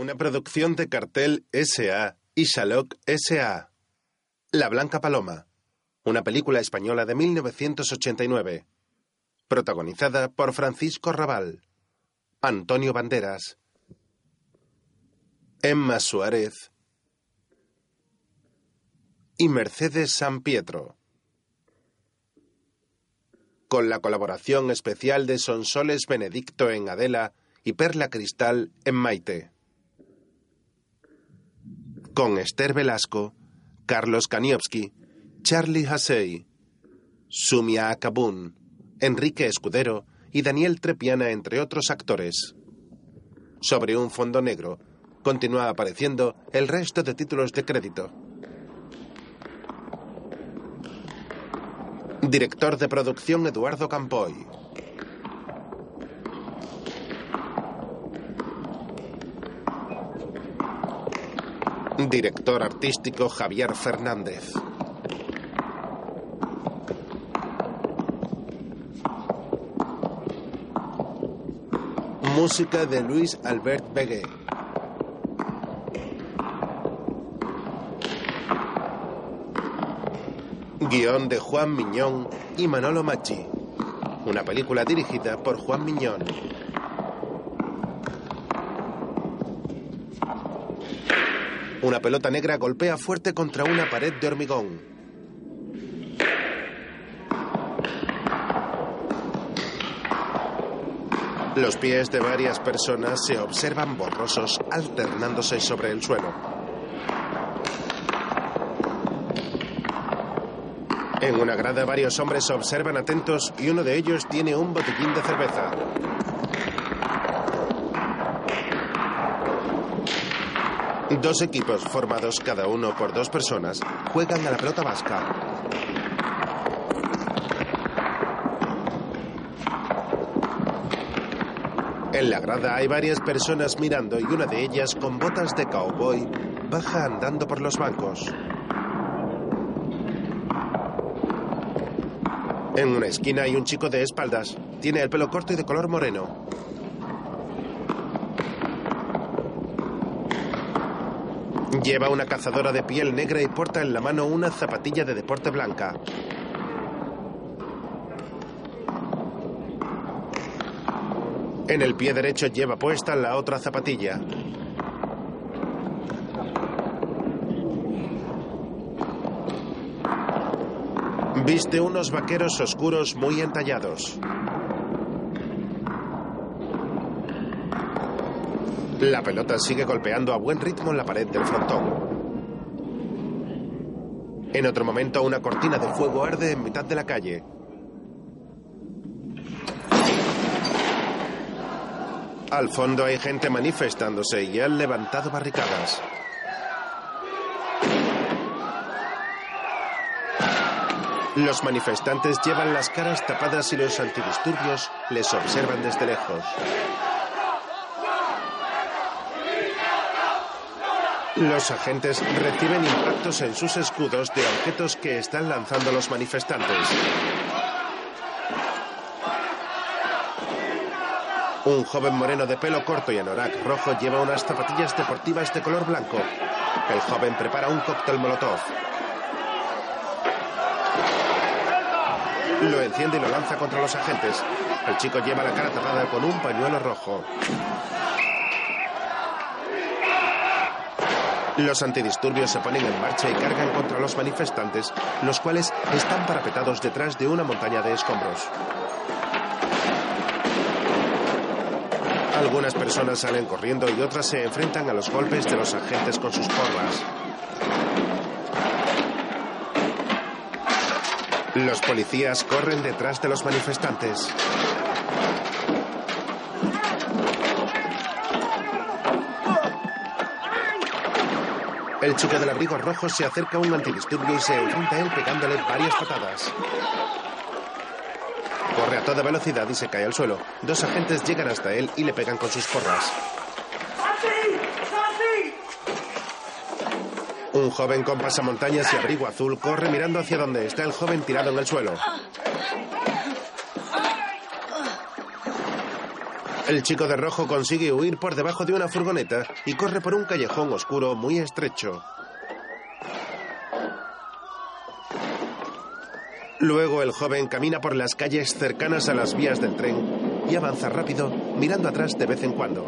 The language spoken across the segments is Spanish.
Una producción de Cartel S.A. y Shalok S.A. La Blanca Paloma. Una película española de 1989. Protagonizada por Francisco Raval, Antonio Banderas, Emma Suárez y Mercedes San Pietro. Con la colaboración especial de Sonsoles Benedicto en Adela y Perla Cristal en Maite. Con Esther Velasco, Carlos Kaniowski, Charlie Hassey, Sumia Akabun, Enrique Escudero y Daniel Trepiana, entre otros actores. Sobre un fondo negro, continúa apareciendo el resto de títulos de crédito. Director de producción Eduardo Campoy. Director artístico Javier Fernández. Música de Luis Albert Begué. Guión de Juan Miñón y Manolo Machi. Una película dirigida por Juan Miñón. Una pelota negra golpea fuerte contra una pared de hormigón. Los pies de varias personas se observan borrosos alternándose sobre el suelo. En una grada varios hombres observan atentos y uno de ellos tiene un botiquín de cerveza. Dos equipos formados cada uno por dos personas juegan a la pelota vasca. En la grada hay varias personas mirando y una de ellas con botas de cowboy baja andando por los bancos. En una esquina hay un chico de espaldas. Tiene el pelo corto y de color moreno. Lleva una cazadora de piel negra y porta en la mano una zapatilla de deporte blanca. En el pie derecho lleva puesta la otra zapatilla. Viste unos vaqueros oscuros muy entallados. La pelota sigue golpeando a buen ritmo en la pared del frontón. En otro momento, una cortina de fuego arde en mitad de la calle. Al fondo hay gente manifestándose y han levantado barricadas. Los manifestantes llevan las caras tapadas y los antidisturbios les observan desde lejos. Los agentes reciben impactos en sus escudos de objetos que están lanzando los manifestantes. Un joven moreno de pelo corto y anorak rojo lleva unas zapatillas deportivas de color blanco. El joven prepara un cóctel molotov. Lo enciende y lo lanza contra los agentes. El chico lleva la cara tapada con un pañuelo rojo. Los antidisturbios se ponen en marcha y cargan contra los manifestantes, los cuales están parapetados detrás de una montaña de escombros. Algunas personas salen corriendo y otras se enfrentan a los golpes de los agentes con sus porras. Los policías corren detrás de los manifestantes. El chico del abrigo rojo se acerca a un antidisturbio y se enfrenta a él pegándole varias patadas. Corre a toda velocidad y se cae al suelo. Dos agentes llegan hasta él y le pegan con sus porras. Un joven con pasamontañas y abrigo azul corre mirando hacia donde está el joven tirado en el suelo. El chico de rojo consigue huir por debajo de una furgoneta y corre por un callejón oscuro muy estrecho. Luego el joven camina por las calles cercanas a las vías del tren y avanza rápido, mirando atrás de vez en cuando.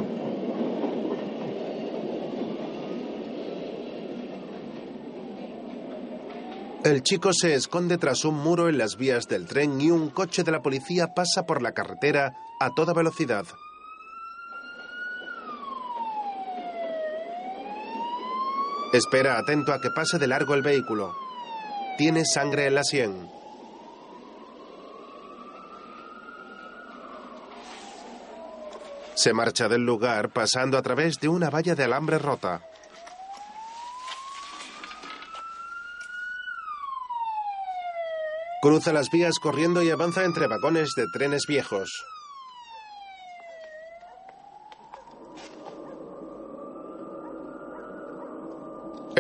El chico se esconde tras un muro en las vías del tren y un coche de la policía pasa por la carretera a toda velocidad. Espera atento a que pase de largo el vehículo. Tiene sangre en la sien. Se marcha del lugar pasando a través de una valla de alambre rota. Cruza las vías corriendo y avanza entre vagones de trenes viejos.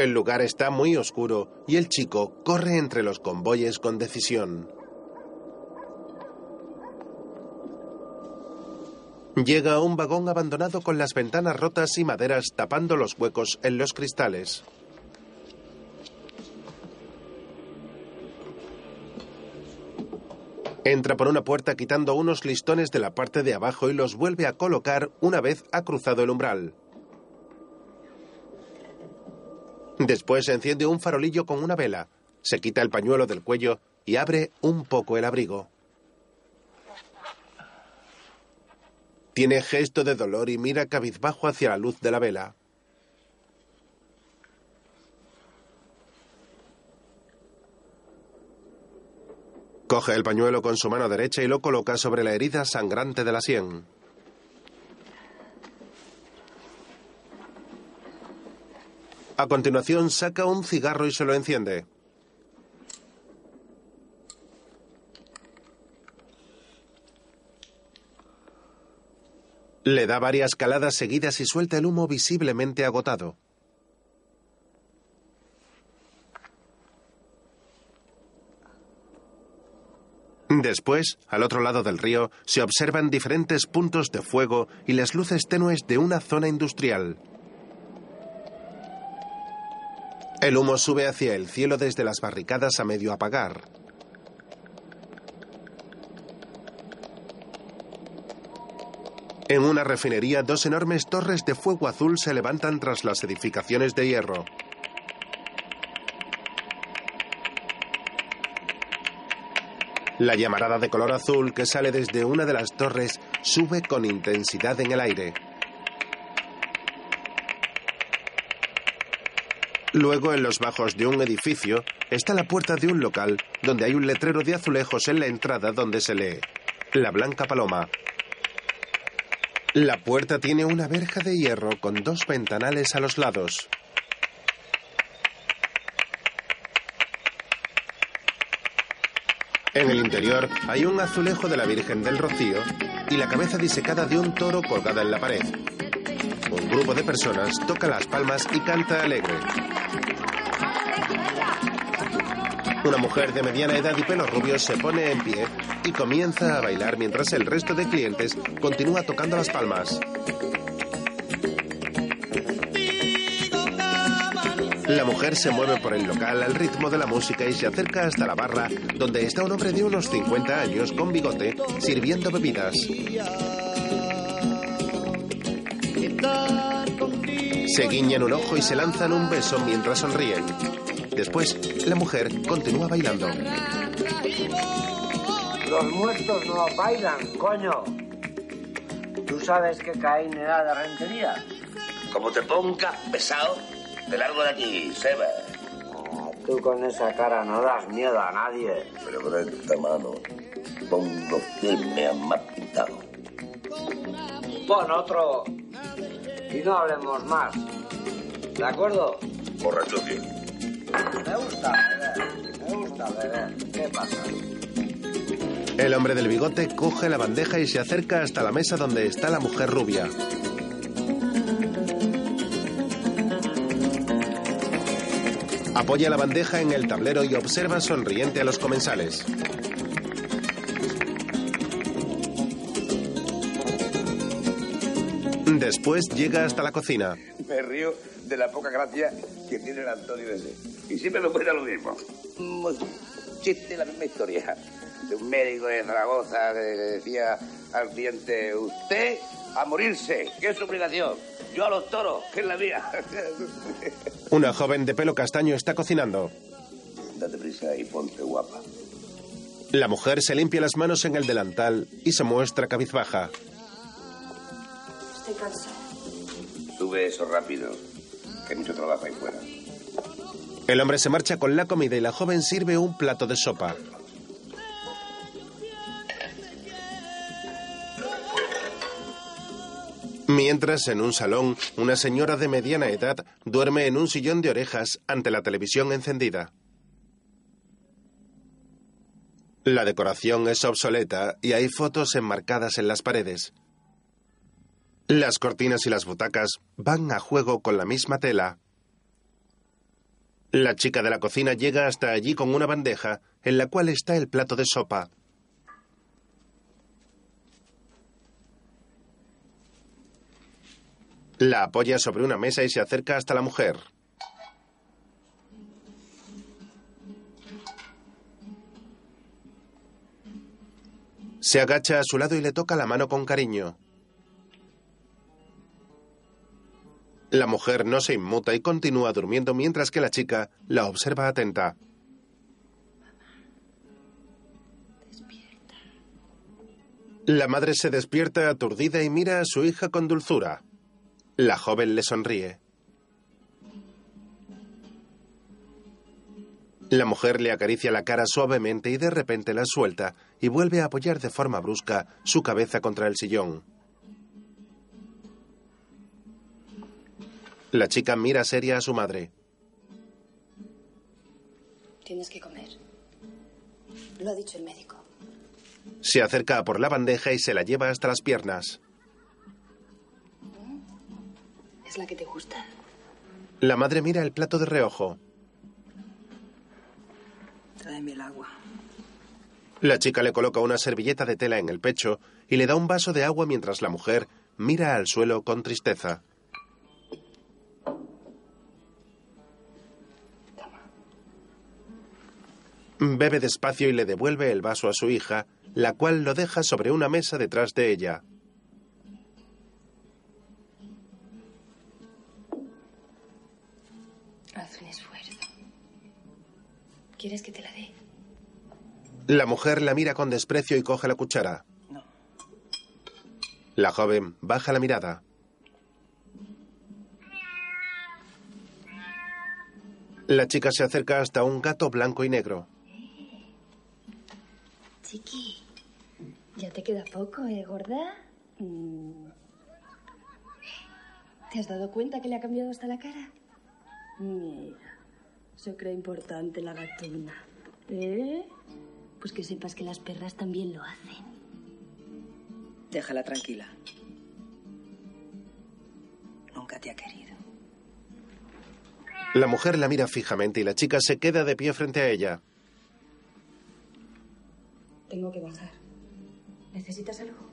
El lugar está muy oscuro y el chico corre entre los convoyes con decisión. Llega a un vagón abandonado con las ventanas rotas y maderas tapando los huecos en los cristales. Entra por una puerta quitando unos listones de la parte de abajo y los vuelve a colocar una vez ha cruzado el umbral. Después enciende un farolillo con una vela, se quita el pañuelo del cuello y abre un poco el abrigo. Tiene gesto de dolor y mira cabizbajo hacia la luz de la vela. Coge el pañuelo con su mano derecha y lo coloca sobre la herida sangrante de la sien. A continuación saca un cigarro y se lo enciende. Le da varias caladas seguidas y suelta el humo visiblemente agotado. Después, al otro lado del río, se observan diferentes puntos de fuego y las luces tenues de una zona industrial. El humo sube hacia el cielo desde las barricadas a medio apagar. En una refinería, dos enormes torres de fuego azul se levantan tras las edificaciones de hierro. La llamarada de color azul que sale desde una de las torres sube con intensidad en el aire. Luego, en los bajos de un edificio, está la puerta de un local donde hay un letrero de azulejos en la entrada donde se lee La Blanca Paloma. La puerta tiene una verja de hierro con dos ventanales a los lados. En el interior hay un azulejo de la Virgen del Rocío y la cabeza disecada de un toro colgada en la pared. Un grupo de personas toca las palmas y canta alegre. Una mujer de mediana edad y pelo rubio se pone en pie y comienza a bailar mientras el resto de clientes continúa tocando las palmas. La mujer se mueve por el local al ritmo de la música y se acerca hasta la barra donde está un hombre de unos 50 años con bigote sirviendo bebidas. Se guiñan un ojo y se lanzan un beso mientras sonríen. Después, la mujer continúa bailando. Los muertos no bailan, coño. ¿Tú sabes que Caín era de rentería? Como te ponga pesado, te largo de aquí, Seba. Ah, tú con esa cara no das miedo a nadie. Pero con esta mano pongo firme a más pintado. Pon otro y no hablemos más. ¿De acuerdo? Borracho, tío. Me gusta beber, me gusta beber. ¿Qué pasa? El hombre del bigote coge la bandeja y se acerca hasta la mesa donde está la mujer rubia. Apoya la bandeja en el tablero y observa sonriente a los comensales. Después llega hasta la cocina. Me río de la poca gracia que tiene el Antonio ese. Y siempre me cuenta lo mismo. Chiste, la misma historia. De un médico de Zaragoza que decía al cliente, usted a morirse, que es su obligación. Yo a los toros, que es la mía. Una joven de pelo castaño está cocinando. Date prisa y ponte guapa. La mujer se limpia las manos en el delantal y se muestra cabizbaja. Estoy cansada. Sube eso rápido, que hay mucho trabajo ahí fuera. El hombre se marcha con la comida y la joven sirve un plato de sopa. Mientras, en un salón, una señora de mediana edad duerme en un sillón de orejas ante la televisión encendida. La decoración es obsoleta y hay fotos enmarcadas en las paredes. Las cortinas y las butacas van a juego con la misma tela. La chica de la cocina llega hasta allí con una bandeja en la cual está el plato de sopa. La apoya sobre una mesa y se acerca hasta la mujer. Se agacha a su lado y le toca la mano con cariño. La mujer no se inmuta y continúa durmiendo mientras que la chica la observa atenta. La madre se despierta aturdida y mira a su hija con dulzura. La joven le sonríe. La mujer le acaricia la cara suavemente y de repente la suelta y vuelve a apoyar de forma brusca su cabeza contra el sillón. La chica mira seria a su madre. Tienes que comer. Lo ha dicho el médico. Se acerca por la bandeja y se la lleva hasta las piernas. ¿Es la que te gusta? La madre mira el plato de reojo. Tráeme el agua. La chica le coloca una servilleta de tela en el pecho y le da un vaso de agua mientras la mujer mira al suelo con tristeza. Bebe despacio y le devuelve el vaso a su hija, la cual lo deja sobre una mesa detrás de ella. Haz un esfuerzo. ¿Quieres que te la dé? La mujer la mira con desprecio y coge la cuchara. No. La joven baja la mirada. La chica se acerca hasta un gato blanco y negro. Chiqui, ya te queda poco, ¿eh, gorda? Mm. ¿Te has dado cuenta que le ha cambiado hasta la cara? Mira, se cree importante la gatuna. ¿Eh? Pues que sepas que las perras también lo hacen. Déjala tranquila. Nunca te ha querido. La mujer la mira fijamente y la chica se queda de pie frente a ella. Tengo que bajar. ¿Necesitas algo?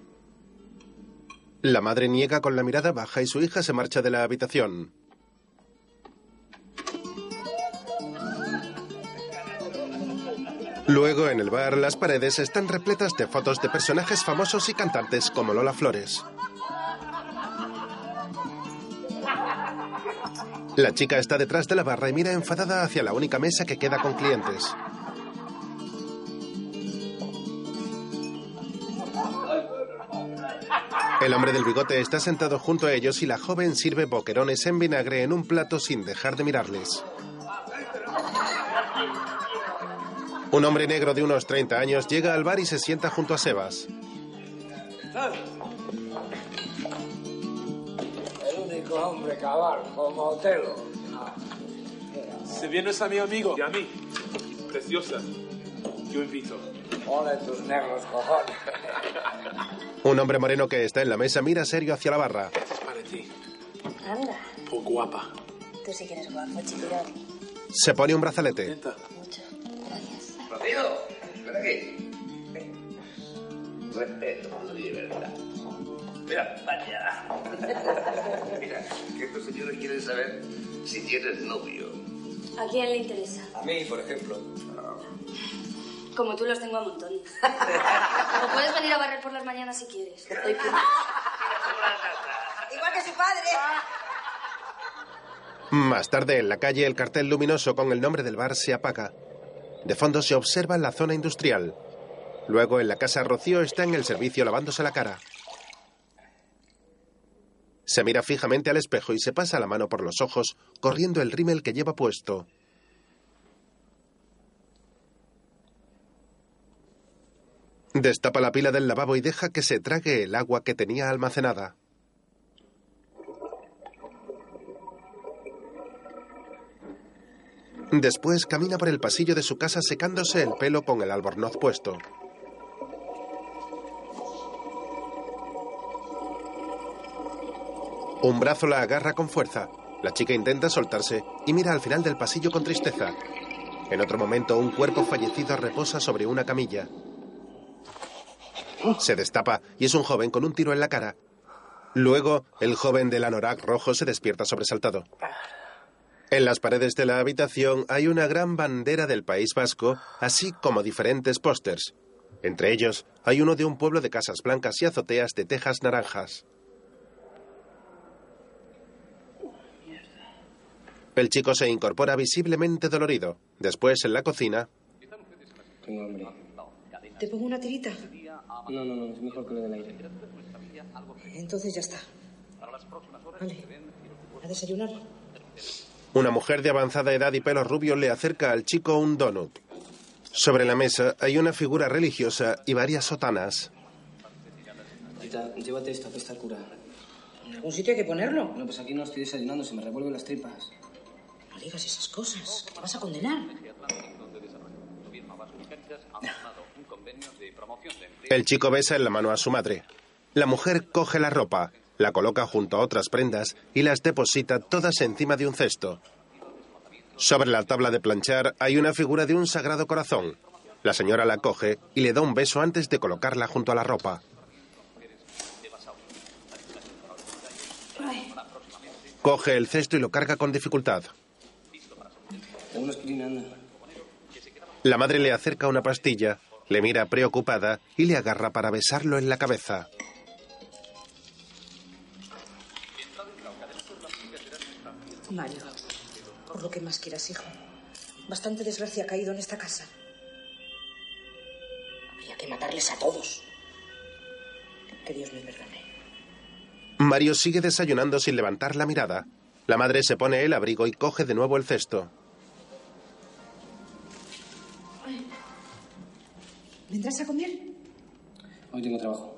La madre niega con la mirada baja y su hija se marcha de la habitación. Luego, en el bar, las paredes están repletas de fotos de personajes famosos y cantantes como Lola Flores. La chica está detrás de la barra y mira enfadada hacia la única mesa que queda con clientes. El hombre del bigote está sentado junto a ellos y la joven sirve boquerones en vinagre en un plato sin dejar de mirarles. Un hombre negro de unos 30 años llega al bar y se sienta junto a Sebas. El único hombre cabal como Otelo. Si vienes a mi amigo y a mí, preciosa, yo invito. Ole tus negros cojones. Un hombre moreno que está en la mesa mira serio hacia la barra. Es para ti, Anda, por guapa. tú sí que eres guapo, chipirón. Se pone un brazalete. Neta, Mucho. Gracias. Rocío, ven aquí. Respeto libertad. Mira, vaya. Mira, que estos señores quieren saber si tienes novio. ¿A quién le interesa? A mí, por ejemplo. Como tú los tengo a montón. o puedes venir a barrer por las mañanas si quieres. Doy punto. Igual que su padre. Más tarde, en la calle, el cartel luminoso con el nombre del bar se apaga. De fondo se observa la zona industrial. Luego, en la casa, Rocío está en el servicio lavándose la cara. Se mira fijamente al espejo y se pasa la mano por los ojos, corriendo el rímel que lleva puesto. Destapa la pila del lavabo y deja que se trague el agua que tenía almacenada. Después camina por el pasillo de su casa secándose el pelo con el albornoz puesto. Un brazo la agarra con fuerza. La chica intenta soltarse y mira al final del pasillo con tristeza. En otro momento, un cuerpo fallecido reposa sobre una camilla. Se destapa y es un joven con un tiro en la cara. Luego, el joven del anorak rojo se despierta sobresaltado. En las paredes de la habitación hay una gran bandera del País Vasco, así como diferentes pósters. Entre ellos hay uno de un pueblo de casas blancas y azoteas de tejas naranjas. El chico se incorpora visiblemente dolorido. Después, en la cocina, Tengo hambre. ¿Te pongo una tirita? No, no, no, es mejor que le den aire. Entonces ya está. Vale. ¿A desayunar? una mujer de avanzada edad y pelo rubio le acerca al chico un donut. Sobre la mesa hay una figura religiosa y varias sotanas. Tita, llévate esto, que está el cura. ¿En algún sitio hay que ponerlo? Bueno, pues aquí no estoy desayunando, se me revuelven las tripas. No digas esas cosas, que te vas a condenar. El chico besa en la mano a su madre. La mujer coge la ropa, la coloca junto a otras prendas y las deposita todas encima de un cesto. Sobre la tabla de planchar hay una figura de un sagrado corazón. La señora la coge y le da un beso antes de colocarla junto a la ropa. Coge el cesto y lo carga con dificultad. La madre le acerca una pastilla, le mira preocupada y le agarra para besarlo en la cabeza. Mario, por lo que más quieras, hijo. Bastante desgracia ha caído en esta casa. Habría que matarles a todos. Que Dios me perdone. Mario sigue desayunando sin levantar la mirada. La madre se pone el abrigo y coge de nuevo el cesto. ¿Vendrás a comer? Hoy tengo trabajo.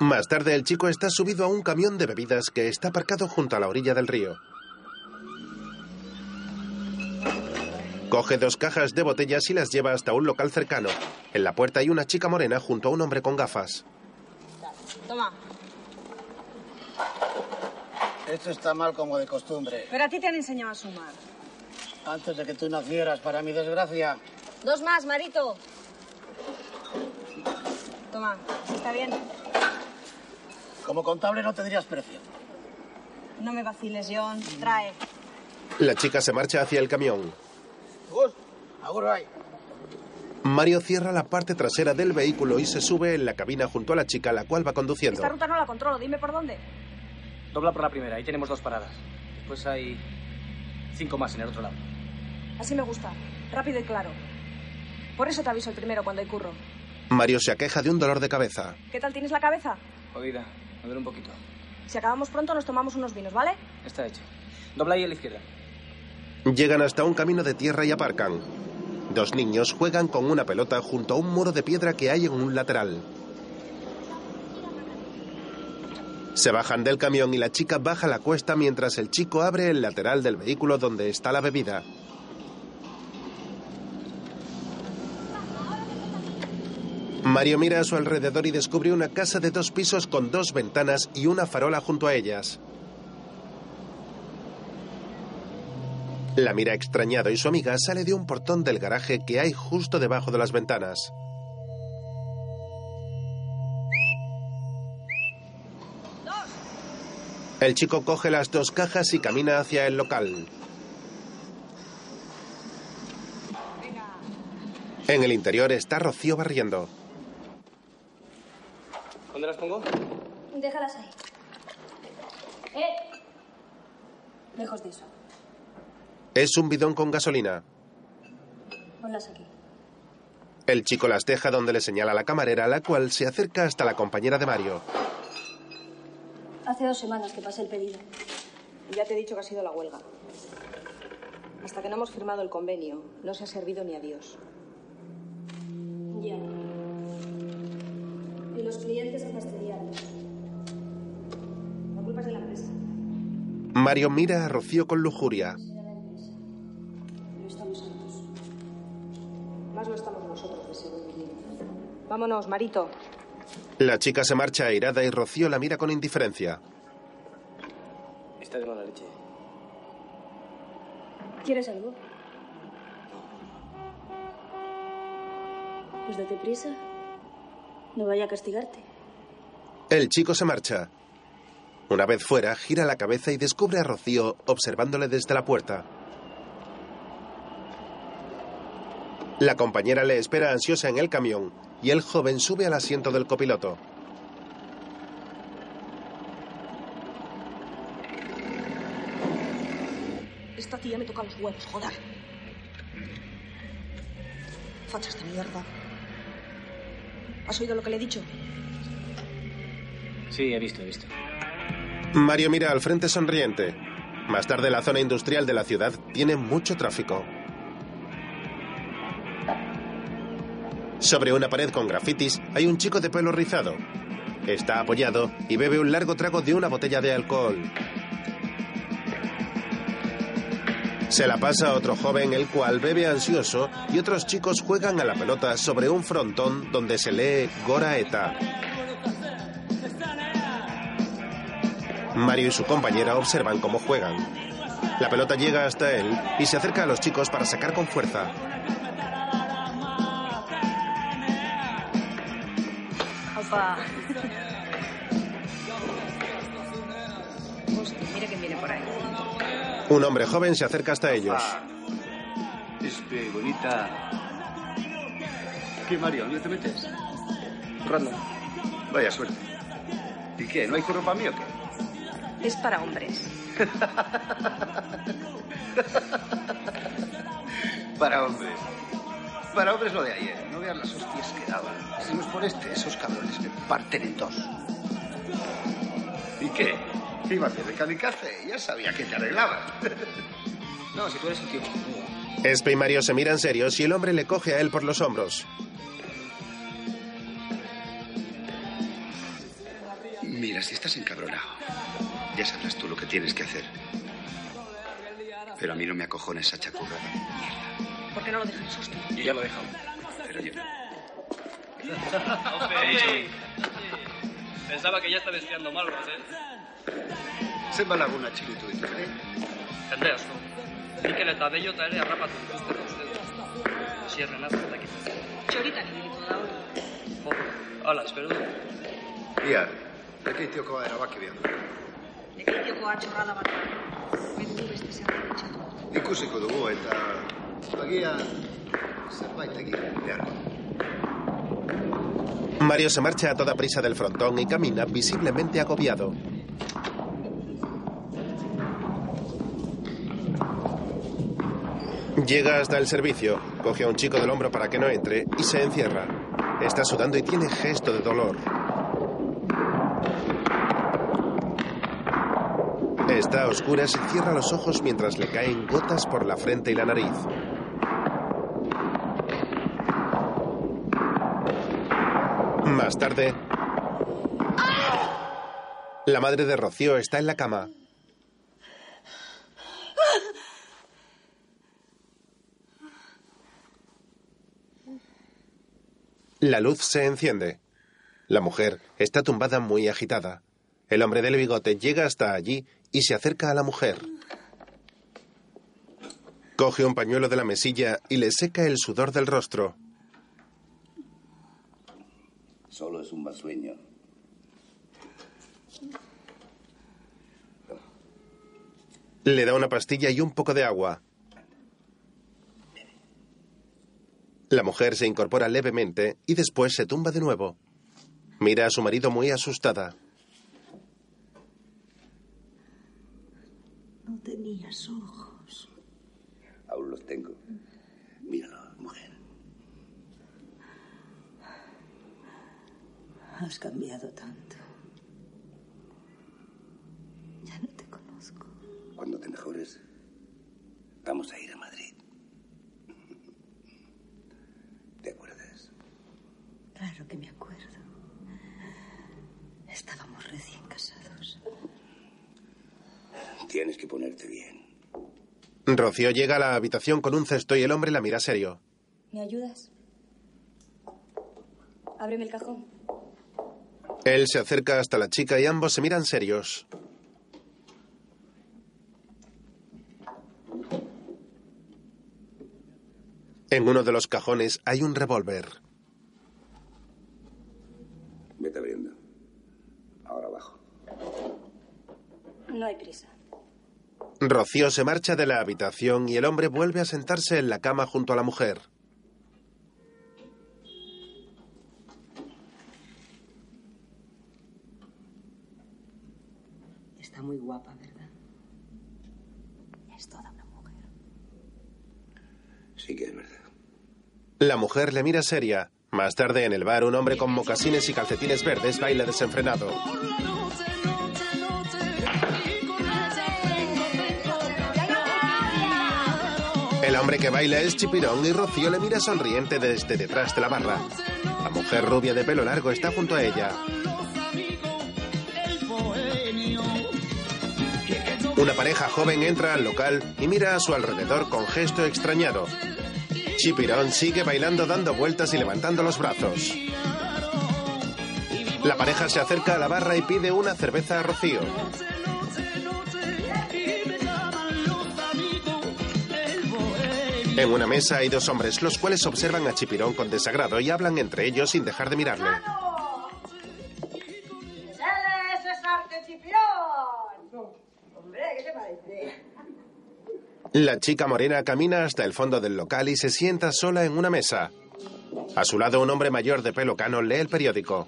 Más tarde el chico está subido a un camión de bebidas que está aparcado junto a la orilla del río. Coge dos cajas de botellas y las lleva hasta un local cercano. En la puerta hay una chica morena junto a un hombre con gafas. Toma. Esto está mal como de costumbre. Pero a ti te han enseñado a sumar. Antes de que tú nacieras, para mi desgracia. Dos más, Marito. Toma, está bien. Como contable no tendrías precio. No me vaciles, John. Trae. La chica se marcha hacia el camión. Mario cierra la parte trasera del vehículo y se sube en la cabina junto a la chica, la cual va conduciendo. Esta ruta no la controlo. Dime por dónde. Dobla por la primera, ahí tenemos dos paradas. Después hay cinco más en el otro lado. Así me gusta. Rápido y claro. Por eso te aviso el primero cuando hay curro. Mario se aqueja de un dolor de cabeza. ¿Qué tal tienes la cabeza? Jodida, a ver un poquito. Si acabamos pronto nos tomamos unos vinos, ¿vale? Está hecho. Dobla ahí a la izquierda. Llegan hasta un camino de tierra y aparcan. Dos niños juegan con una pelota junto a un muro de piedra que hay en un lateral. Se bajan del camión y la chica baja la cuesta mientras el chico abre el lateral del vehículo donde está la bebida. Mario mira a su alrededor y descubre una casa de dos pisos con dos ventanas y una farola junto a ellas. La mira extrañado y su amiga sale de un portón del garaje que hay justo debajo de las ventanas. El chico coge las dos cajas y camina hacia el local. En el interior está Rocío barriendo. ¿Dónde las pongo? Déjalas ahí. ¡Eh! Lejos de eso. Es un bidón con gasolina. Ponlas aquí. El chico las deja donde le señala la camarera, la cual se acerca hasta la compañera de Mario. Hace dos semanas que pasé el pedido. Ya te he dicho que ha sido la huelga. Hasta que no hemos firmado el convenio, no se ha servido ni a Dios. Ya. Y los clientes han fastidiado. La culpa es de la empresa. Mario mira a Rocío con lujuria. No estamos. Más lo estamos nosotros, de seguro. Vámonos, Marito. La chica se marcha airada y Rocío la mira con indiferencia. Está de mala leche. ¿Quieres algo? Pues date prisa. No vaya a castigarte. El chico se marcha. Una vez fuera, gira la cabeza y descubre a Rocío observándole desde la puerta. La compañera le espera ansiosa en el camión y el joven sube al asiento del copiloto. Esta tía me toca los huevos, joder. Fachas de mierda. ¿Has oído lo que le he dicho? Sí, he visto, he visto. Mario mira al frente sonriente. Más tarde la zona industrial de la ciudad tiene mucho tráfico. Sobre una pared con grafitis hay un chico de pelo rizado. Está apoyado y bebe un largo trago de una botella de alcohol. Se la pasa a otro joven, el cual bebe ansioso, y otros chicos juegan a la pelota sobre un frontón donde se lee Gora Eta. Mario y su compañera observan cómo juegan. La pelota llega hasta él y se acerca a los chicos para sacar con fuerza. Un hombre joven se acerca hasta ellos. Espe, bonita. ¿Qué, Mario? ¿Dónde te metes? Random. Vaya suerte. ¿Y qué? ¿No hay curro para mí o qué? Es para hombres. Para hombres. Para hombres lo de ayer. No veas las hostias que daban. Si no es por este, esos cabrones me parten en dos. ¿Y qué? ¿Qué iba a hacer? ¿De kamikaze? Ya sabía que te arreglabas. No, si tú eres un tío. Espe y Mario se miran serios y el hombre le coge a él por los hombros. Mira, si estás encabronado, ya sabrás tú lo que tienes que hacer. Pero a mí no me acojona esa chacurra de mierda. ¿Por qué no lo dejas, hostia? Yo ya lo he dejado. Pero yo... Pensava que ja estaves fiando malves, eh? Zenbat laguna ditu, eh? Jende asko. Mikel eta Beiota ere harrapatu dituzte uste. Sierren ez dakit. Txoritan ibiliko da hori. Jo, hala, espero du. Ia, lekeitioko erabaki behar atxorrada bat. Mendu beste zerbait. Ikusiko dugu eta agian zerbait egin beharko. Mario se marcha a toda prisa del frontón y camina visiblemente agobiado. Llega hasta el servicio, coge a un chico del hombro para que no entre y se encierra. Está sudando y tiene gesto de dolor. Está a oscuras y cierra los ojos mientras le caen gotas por la frente y la nariz. Más tarde, la madre de Rocío está en la cama. La luz se enciende. La mujer está tumbada muy agitada. El hombre del bigote llega hasta allí y se acerca a la mujer. Coge un pañuelo de la mesilla y le seca el sudor del rostro. Solo es un mal sueño. Le da una pastilla y un poco de agua. La mujer se incorpora levemente y después se tumba de nuevo. Mira a su marido muy asustada. No tenías ojos. Aún los tengo. Míralo, mujer. Has cambiado tanto. Ya no te conozco. Cuando te mejores, vamos a ir a Madrid. ¿Te acuerdas? Claro que me acuerdo. Estábamos recién casados. Tienes que ponerte bien. Rocío llega a la habitación con un cesto y el hombre la mira serio. ¿Me ayudas? Ábreme el cajón. Él se acerca hasta la chica y ambos se miran serios. En uno de los cajones hay un revólver. Vete abriendo. Ahora abajo. No hay prisa. Rocío se marcha de la habitación y el hombre vuelve a sentarse en la cama junto a la mujer. Está muy guapa, ¿verdad? Es toda una mujer. Sí que es verdad. La mujer le mira seria. Más tarde en el bar, un hombre con mocasines y calcetines verdes baila desenfrenado. El hombre que baila es Chipirón y Rocío le mira sonriente desde detrás de la barra. La mujer rubia de pelo largo está junto a ella. Una pareja joven entra al local y mira a su alrededor con gesto extrañado. Chipirón sigue bailando dando vueltas y levantando los brazos. La pareja se acerca a la barra y pide una cerveza a Rocío. En una mesa hay dos hombres, los cuales observan a Chipirón con desagrado y hablan entre ellos sin dejar de mirarle. La chica morena camina hasta el fondo del local y se sienta sola en una mesa. A su lado un hombre mayor de pelo cano lee el periódico.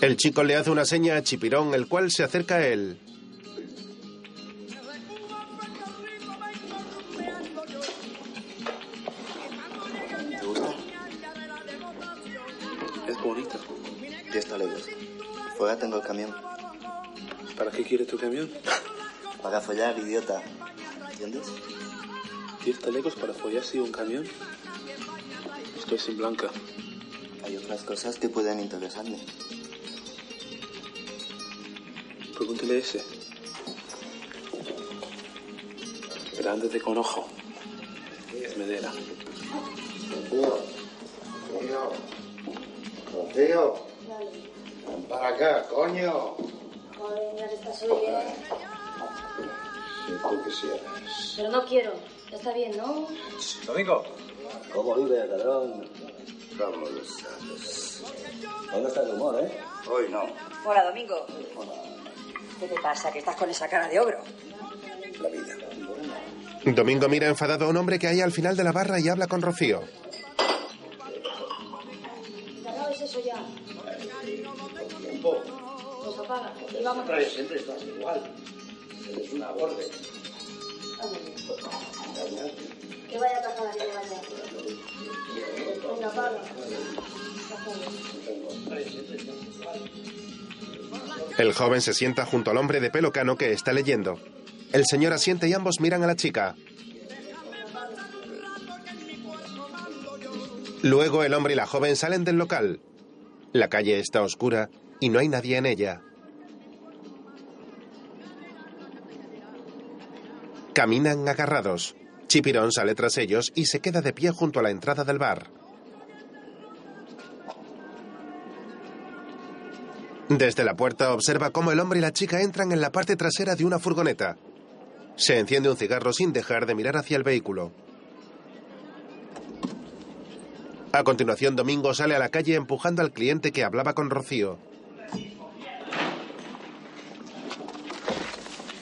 El chico le hace una seña a Chipirón, el cual se acerca a él. Es tengo el camión. ¿Para qué quieres tu camión? Para follar, idiota. ¿Entiendes? ¿Diez talegos para follar sin un camión? Estoy sin blanca. Hay otras cosas que pueden interesarme. Pregúntale a ese. Grande con ojo. Es medera. Rocío, Rocío, Rocío, ven para acá, coño. Joder, mira que estás hoy, ¿eh? Si tú quisieras. Pero no quiero. Ya está bien, ¿no? Domingo. ¿Cómo vive, ladrón? ¿Cómo lo sabes? ¿Dónde está el humor, eh? Hoy no. Hola, Domingo. ¿Qué te pasa? Que estás con esa cara de ogro. La vida. Domingo mira enfadado a un hombre que hay al final de la barra y habla con Rocío. El joven se sienta junto al hombre de pelo cano que está leyendo. El señor asiente y ambos miran a la chica. Luego el hombre y la joven salen del local. La calle está oscura y no hay nadie en ella. Caminan agarrados. Chipirón sale tras ellos y se queda de pie junto a la entrada del bar. Desde la puerta observa cómo el hombre y la chica entran en la parte trasera de una furgoneta. Se enciende un cigarro sin dejar de mirar hacia el vehículo. A continuación, Domingo sale a la calle empujando al cliente que hablaba con Rocío.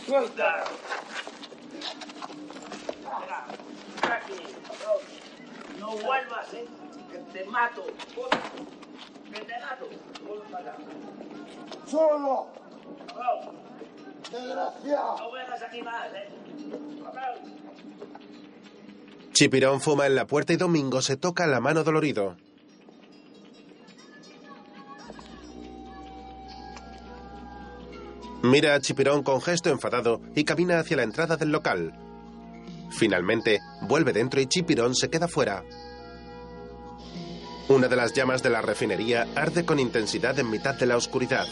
Suelta. Venga, ven aquí. No vuelvas, ¿eh? Que te mato. Que te mato. Vuelve para acá. ¡Solo! ¡Desgraciado! No vengas aquí más, ¿eh? Chipirón fuma en la puerta y Domingo se toca la mano dolorido. Mira a Chipirón con gesto enfadado y camina hacia la entrada del local. Finalmente, vuelve dentro y Chipirón se queda fuera. Una de las llamas de la refinería arde con intensidad en mitad de la oscuridad.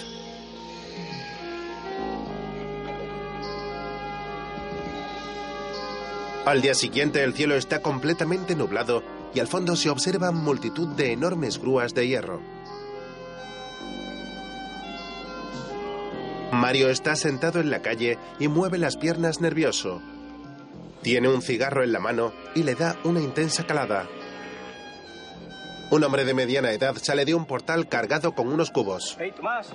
Al día siguiente el cielo está completamente nublado y al fondo se observan multitud de enormes grúas de hierro. Mario está sentado en la calle y mueve las piernas nervioso. Tiene un cigarro en la mano y le da una intensa calada. Un hombre de mediana edad sale de un portal cargado con unos cubos. Hey, Tomás.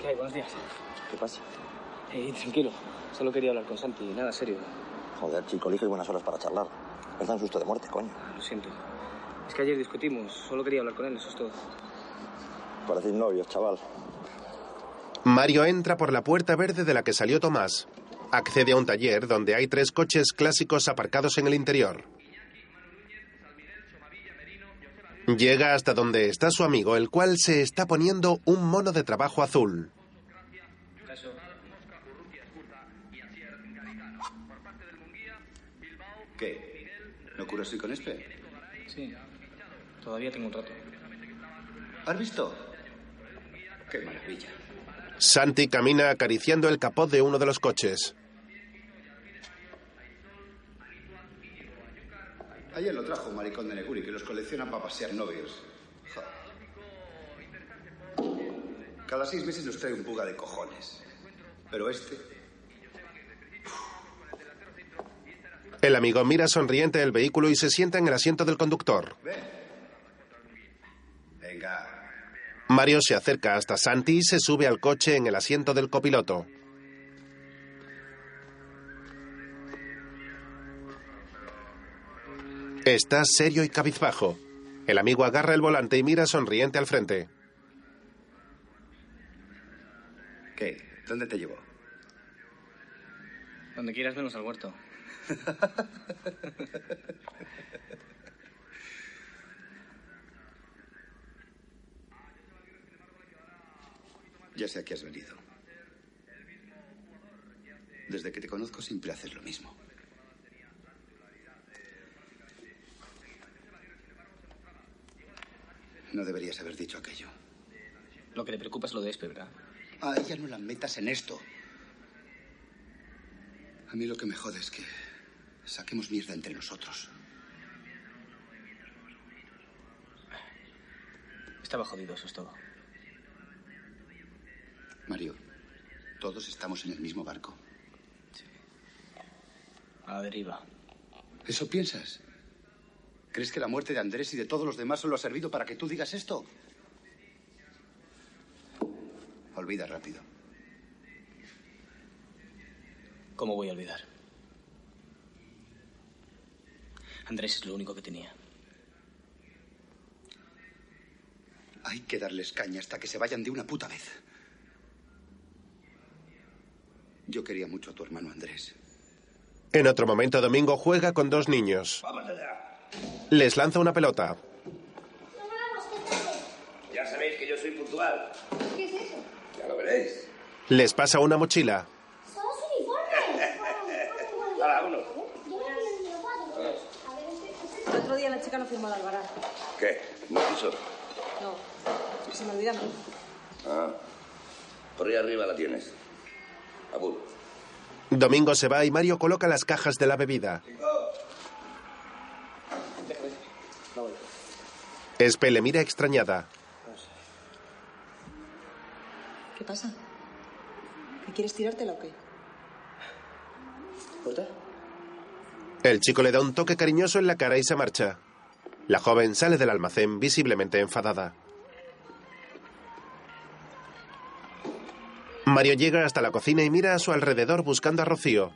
¿Qué hay? Buenos días. ¿Qué pasa? Hey, tranquilo. Solo quería hablar con Santi. Nada serio. Joder, chico, elige buenas horas para charlar. Me da un susto de muerte, coño. Lo siento. Es que ayer discutimos. Solo quería hablar con él, eso es todo. Parecéis novios, chaval. Mario entra por la puerta verde de la que salió Tomás. Accede a un taller donde hay tres coches clásicos aparcados en el interior. Llega hasta donde está su amigo, el cual se está poniendo un mono de trabajo azul. ¿Qué? ¿No curas hoy con este? Sí. Todavía tengo un rato. ¿Has visto? Qué maravilla. Santi camina acariciando el capó de uno de los coches. Ayer lo trajo un maricón de Neguri que los colecciona para pasear novios. Ja. Cada seis meses nos trae un puga de cojones. Pero este, El amigo mira sonriente el vehículo y se sienta en el asiento del conductor. venga, Mario se acerca hasta Santi y se sube al coche en el asiento del copiloto. Está serio y cabizbajo. El amigo agarra el volante y mira sonriente al frente. ¿qué? ¿Dónde te llevo? Donde quieras menos al huerto. Ya sé a qué has venido. Desde que te conozco siempre haces lo mismo. No deberías haber dicho aquello. Lo que le preocupa es lo de Espe, ¿verdad? A ella no la metas en esto. A mí lo que me jode es que saquemos mierda entre nosotros. Estaba jodido, eso es todo. Mario, todos estamos en el mismo barco. A la deriva. ¿Eso piensas? ¿Crees que la muerte de Andrés y de todos los demás solo ha servido para que tú digas esto? Olvida rápido. ¿Cómo voy a olvidar? Andrés es lo único que tenía. Hay que darles caña hasta que se vayan de una puta vez. Yo quería mucho a tu hermano Andrés. En otro momento, Domingo juega con dos niños. Vamos allá. Les lanza una pelota. Ya sabéis que yo soy puntual. ¿Qué es eso? Ya lo veréis. Les pasa una mochila. Son los uniformes. Para uno. El otro día la chica no firmó el albarán. ¿Qué? ¿No quiso? No, se me olvida a mí. Ah. Por ahí arriba la tienes. Abur. Domingo se va y Mario coloca las cajas de la bebida. Espe le mira extrañada. ¿Qué pasa? ¿Que quieres tirártela o qué? El chico le da un toque cariñoso en la cara y se marcha. La joven sale del almacén visiblemente enfadada. Mario llega hasta la cocina y mira a su alrededor buscando a Rocío.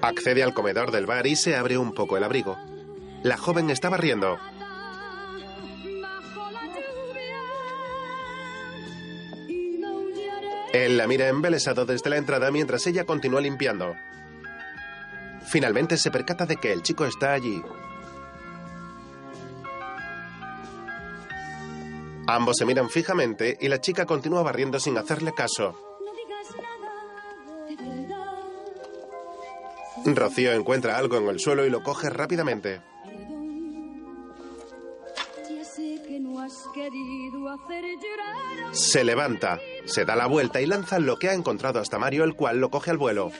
Accede al comedor del bar y se abre un poco el abrigo. La joven está barriendo. Él la mira embelesado desde la entrada mientras ella continúa limpiando. Finalmente se percata de que el chico está allí. Ambos se miran fijamente y la chica continúa barriendo sin hacerle caso. Rocío encuentra algo en el suelo y lo coge rápidamente. Se levanta, se da la vuelta y lanza lo que ha encontrado hasta Mario, el cual lo coge al vuelo.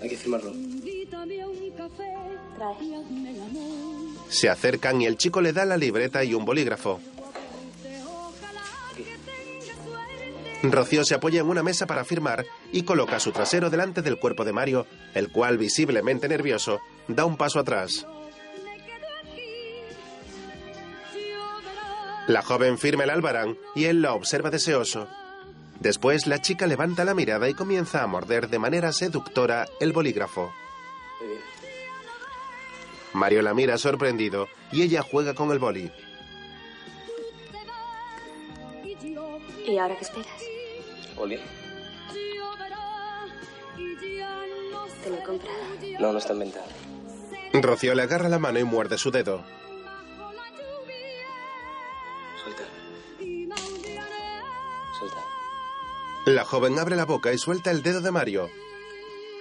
Hay que firmarlo. Se acercan y el chico le da la libreta y un bolígrafo. Rocío se apoya en una mesa para firmar y coloca su trasero delante del cuerpo de Mario, el cual, visiblemente nervioso, da un paso atrás. La joven firma el albarán y él la observa deseoso. Después la chica levanta la mirada y comienza a morder de manera seductora el bolígrafo. Mario la mira sorprendido y ella juega con el boli. ¿Y ahora qué esperas? Oli. Te lo he comprado. No, no está en venta. Rocío le agarra la mano y muerde su dedo. Suelta. Suelta. La joven abre la boca y suelta el dedo de Mario.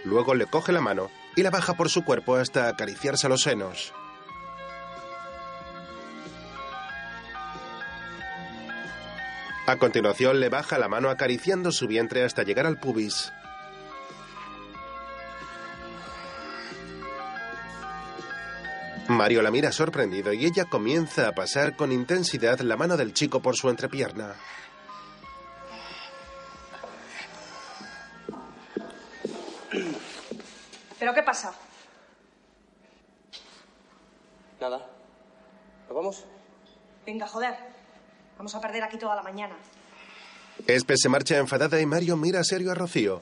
Luego le coge la mano y la baja por su cuerpo hasta acariciarse los senos. A continuación le baja la mano acariciando su vientre hasta llegar al pubis. Mario la mira sorprendido y ella comienza a pasar con intensidad la mano del chico por su entrepierna. ¿Pero qué pasa? Nada. ¿Nos vamos? Venga, joder. Vamos a perder aquí toda la mañana. Espe se marcha enfadada y Mario mira serio a Rocío.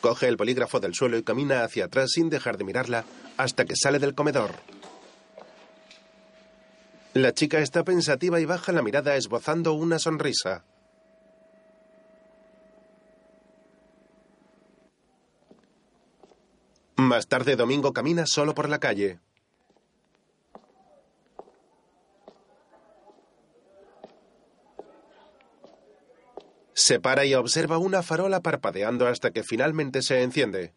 Coge el bolígrafo del suelo y camina hacia atrás sin dejar de mirarla hasta que sale del comedor. La chica está pensativa y baja la mirada esbozando una sonrisa. Más tarde, Domingo camina solo por la calle. Se para y observa una farola parpadeando hasta que finalmente se enciende.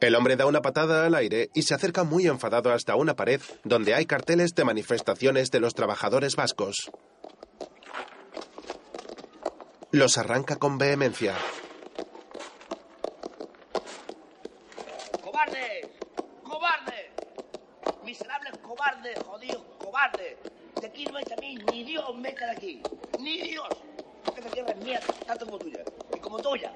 El hombre da una patada al aire y se acerca muy enfadado hasta una pared donde hay carteles de manifestaciones de los trabajadores vascos. Los arranca con vehemencia. ¡Cobarde! ¡Cobarde! ¡Miserables cobardes! ¡Jodidos cobardes! De aquí no echa a mí, ni Dios me echa de aquí. ¡Ni Dios! Porque esta tierra es tanto como tuya. Y como tuya.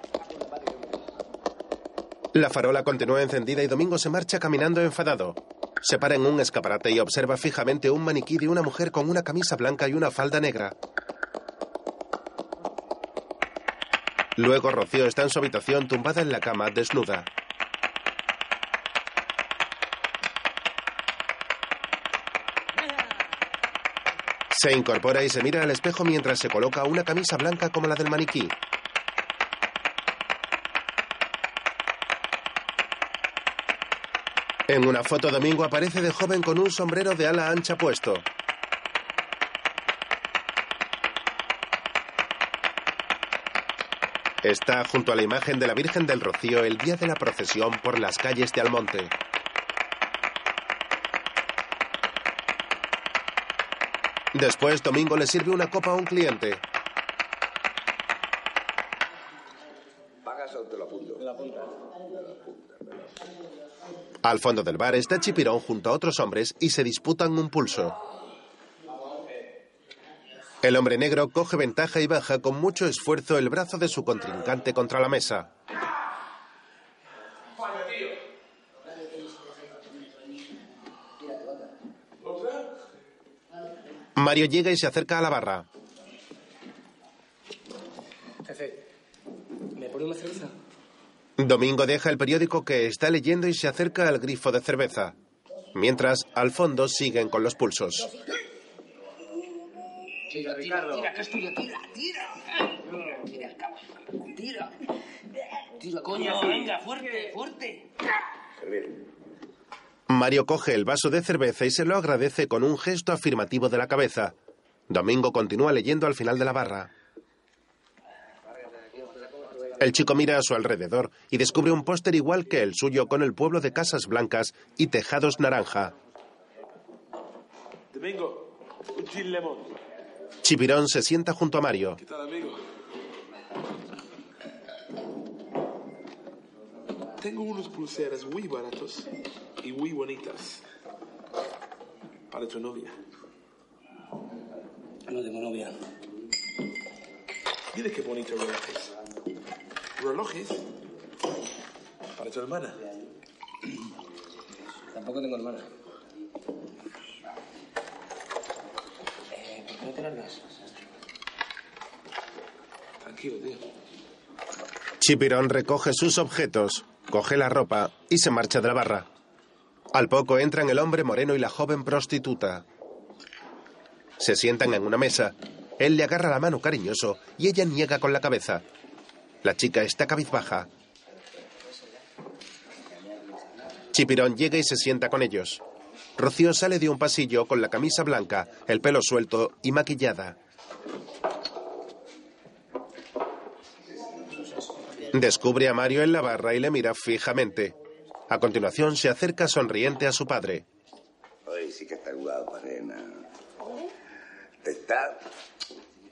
La farola continúa encendida y Domingo se marcha caminando enfadado. Se para en un escaparate y observa fijamente un maniquí de una mujer con una camisa blanca y una falda negra. Luego Rocío está en su habitación tumbada en la cama, desnuda. Se incorpora y se mira al espejo mientras se coloca una camisa blanca como la del maniquí. En una foto Domingo aparece de joven con un sombrero de ala ancha puesto. Está junto a la imagen de la Virgen del Rocío el día de la procesión por las calles de Almonte. Después, Domingo le sirve una copa a un cliente. Al fondo del bar está Chipirón junto a otros hombres y se disputan un pulso. El hombre negro coge ventaja y baja con mucho esfuerzo el brazo de su contrincante contra la mesa. Mario llega y se acerca a la barra. Jefe, ¿me pone una cerveza? Domingo deja el periódico que está leyendo y se acerca al grifo de cerveza. Mientras, al fondo siguen con los pulsos. Tira, tira, tira, que es tuyo, tira, tira. Tira, cabrón, tira. Tira, coño, venga, fuerte, fuerte. Mario coge el vaso de cerveza y se lo agradece con un gesto afirmativo de la cabeza. Domingo continúa leyendo al final de la barra. El chico mira a su alrededor y descubre un póster igual que el suyo con el pueblo de casas blancas y tejados naranja. Domingo, un gin lemon. Chipirón se sienta junto a Mario. ¿Qué tal, amigo? Tengo unos pulseras muy baratos y muy bonitas. Para tu novia. No tengo novia. Mira qué bonitos relojes. ¿Relojes? Para tu hermana. Tampoco tengo hermana. Eh, ¿Por qué no te largas? Tranquilo, tío. Chipirón recoge sus objetos, coge la ropa y se marcha de la barra. Al poco entran el hombre moreno y la joven prostituta. Se sientan en una mesa. Él le agarra la mano cariñoso y ella niega con la cabeza. La chica está cabizbaja. Chipirón llega y se sienta con ellos. Rocío sale de un pasillo con la camisa blanca, el pelo suelto y maquillada. Descubre a Mario en la barra y le mira fijamente. A continuación se acerca sonriente a su padre. Hoy sí que está guapa, nena. Te está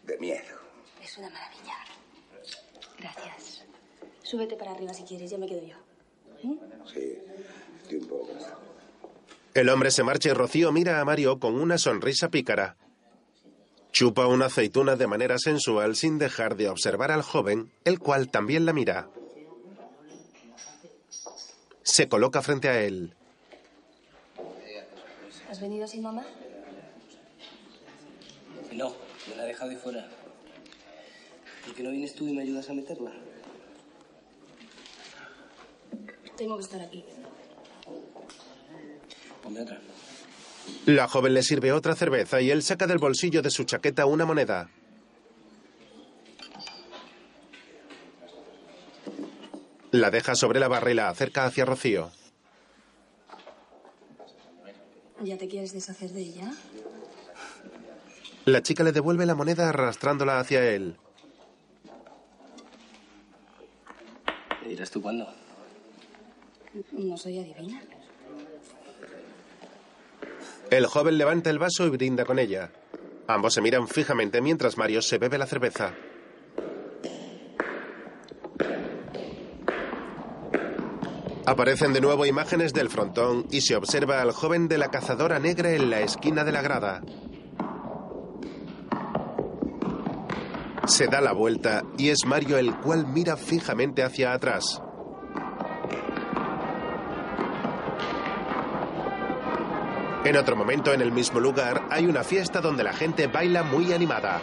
de miedo. Es una maravilla. Gracias. Súbete para arriba si quieres, ya me quedo yo. Sí, estoy un poco cansado. El hombre se marcha y Rocío mira a Mario con una sonrisa pícara. Chupa una aceituna de manera sensual sin dejar de observar al joven, el cual también la mira. Se coloca frente a él. ¿Has venido sin mamá? No, me la he dejado ahí fuera. ¿Por qué no vienes tú y me ayudas a meterla? Tengo que estar aquí. Ponme otra. La joven le sirve otra cerveza y él saca del bolsillo de su chaqueta una moneda. La deja sobre la barra y la acerca hacia Rocío. ¿Ya te quieres deshacer de ella? La chica le devuelve la moneda arrastrándola hacia él. ¿Me dirás tú cuándo? No soy adivina. El joven levanta el vaso y brinda con ella. Ambos se miran fijamente mientras Mario se bebe la cerveza. Aparecen de nuevo imágenes del frontón y se observa al joven de la cazadora negra en la esquina de la grada. Se da la vuelta y es Mario el cual mira fijamente hacia atrás. En otro momento, en el mismo lugar, hay una fiesta donde la gente baila muy animada.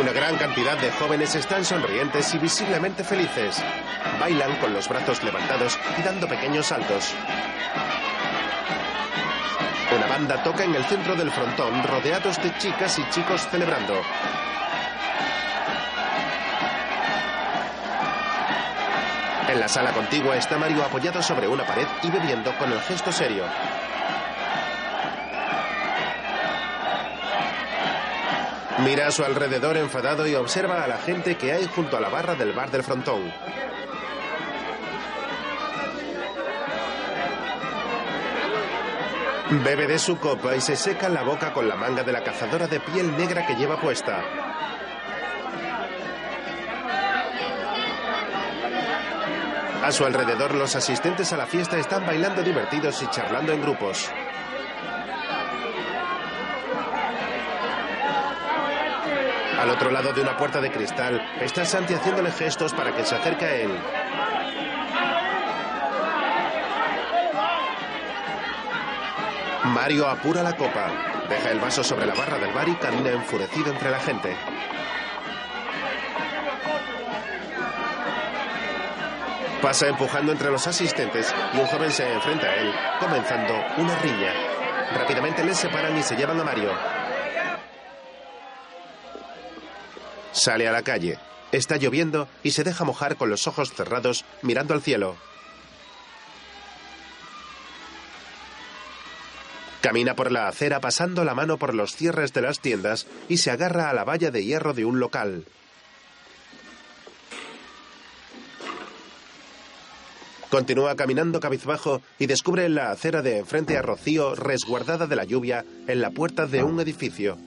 Una gran cantidad de jóvenes están sonrientes y visiblemente felices. Bailan con los brazos levantados y dando pequeños saltos. Una banda toca en el centro del frontón, rodeados de chicas y chicos celebrando. En la sala contigua está Mario apoyado sobre una pared y bebiendo con el gesto serio. Mira a su alrededor enfadado y observa a la gente que hay junto a la barra del bar del frontón. Bebe de su copa y se seca la boca con la manga de la cazadora de piel negra que lleva puesta. A su alrededor, los asistentes a la fiesta están bailando divertidos y charlando en grupos. Al otro lado de una puerta de cristal está Santi haciéndole gestos para que se acerque a él. Mario apura la copa, deja el vaso sobre la barra del bar y camina enfurecido entre la gente. Pasa empujando entre los asistentes y un joven se enfrenta a él, comenzando una riña. Rápidamente les separan y se llevan a Mario. Sale a la calle. Está lloviendo y se deja mojar con los ojos cerrados mirando al cielo. Camina por la acera pasando la mano por los cierres de las tiendas y se agarra a la valla de hierro de un local. Continúa caminando cabizbajo y descubre en la acera de enfrente a Rocío resguardada de la lluvia en la puerta de un edificio.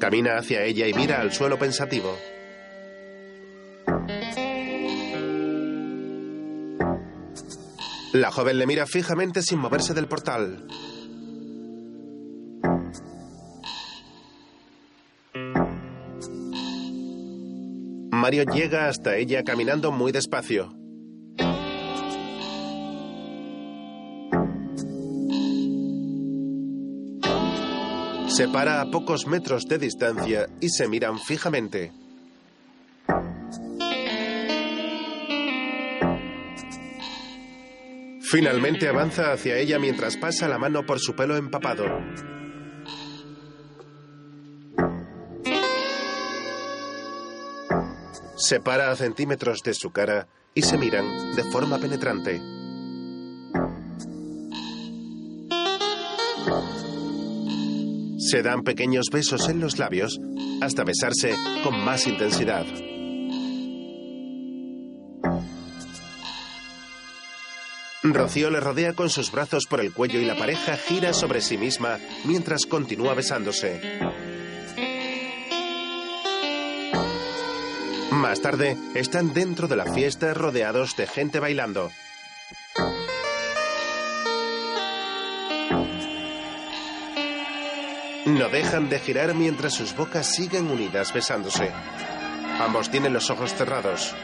Camina hacia ella y mira al suelo pensativo. La joven le mira fijamente sin moverse del portal. Mario llega hasta ella caminando muy despacio. Se para a pocos metros de distancia y se miran fijamente. Finalmente avanza hacia ella mientras pasa la mano por su pelo empapado. Se para a centímetros de su cara y se miran de forma penetrante. Se dan pequeños besos en los labios hasta besarse con más intensidad. Rocío le rodea con sus brazos por el cuello y la pareja gira sobre sí misma mientras continúa besándose. Más tarde, están dentro de la fiesta rodeados de gente bailando. No dejan de girar mientras sus bocas siguen unidas besándose. Ambos tienen los ojos cerrados.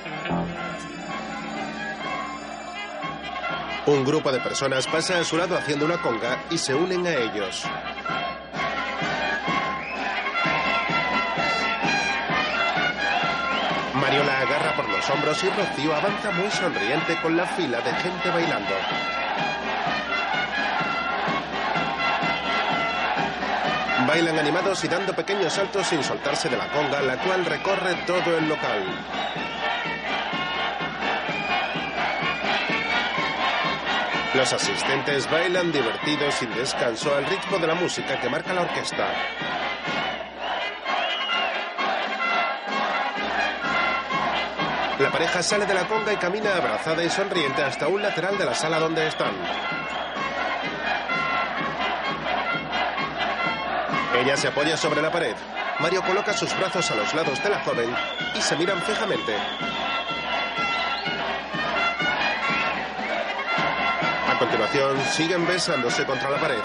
Un grupo de personas pasa a su lado haciendo una conga y se unen a ellos. Mario la agarra por los hombros y Rocío avanza muy sonriente con la fila de gente bailando. Bailan animados y dando pequeños saltos sin soltarse de la conga, la cual recorre todo el local. Los asistentes bailan divertidos sin descanso al ritmo de la música que marca la orquesta. La pareja sale de la conga y camina abrazada y sonriente hasta un lateral de la sala donde están. Ella se apoya sobre la pared. Mario coloca sus brazos a los lados de la joven y se miran fijamente. A continuación, siguen besándose contra la pared.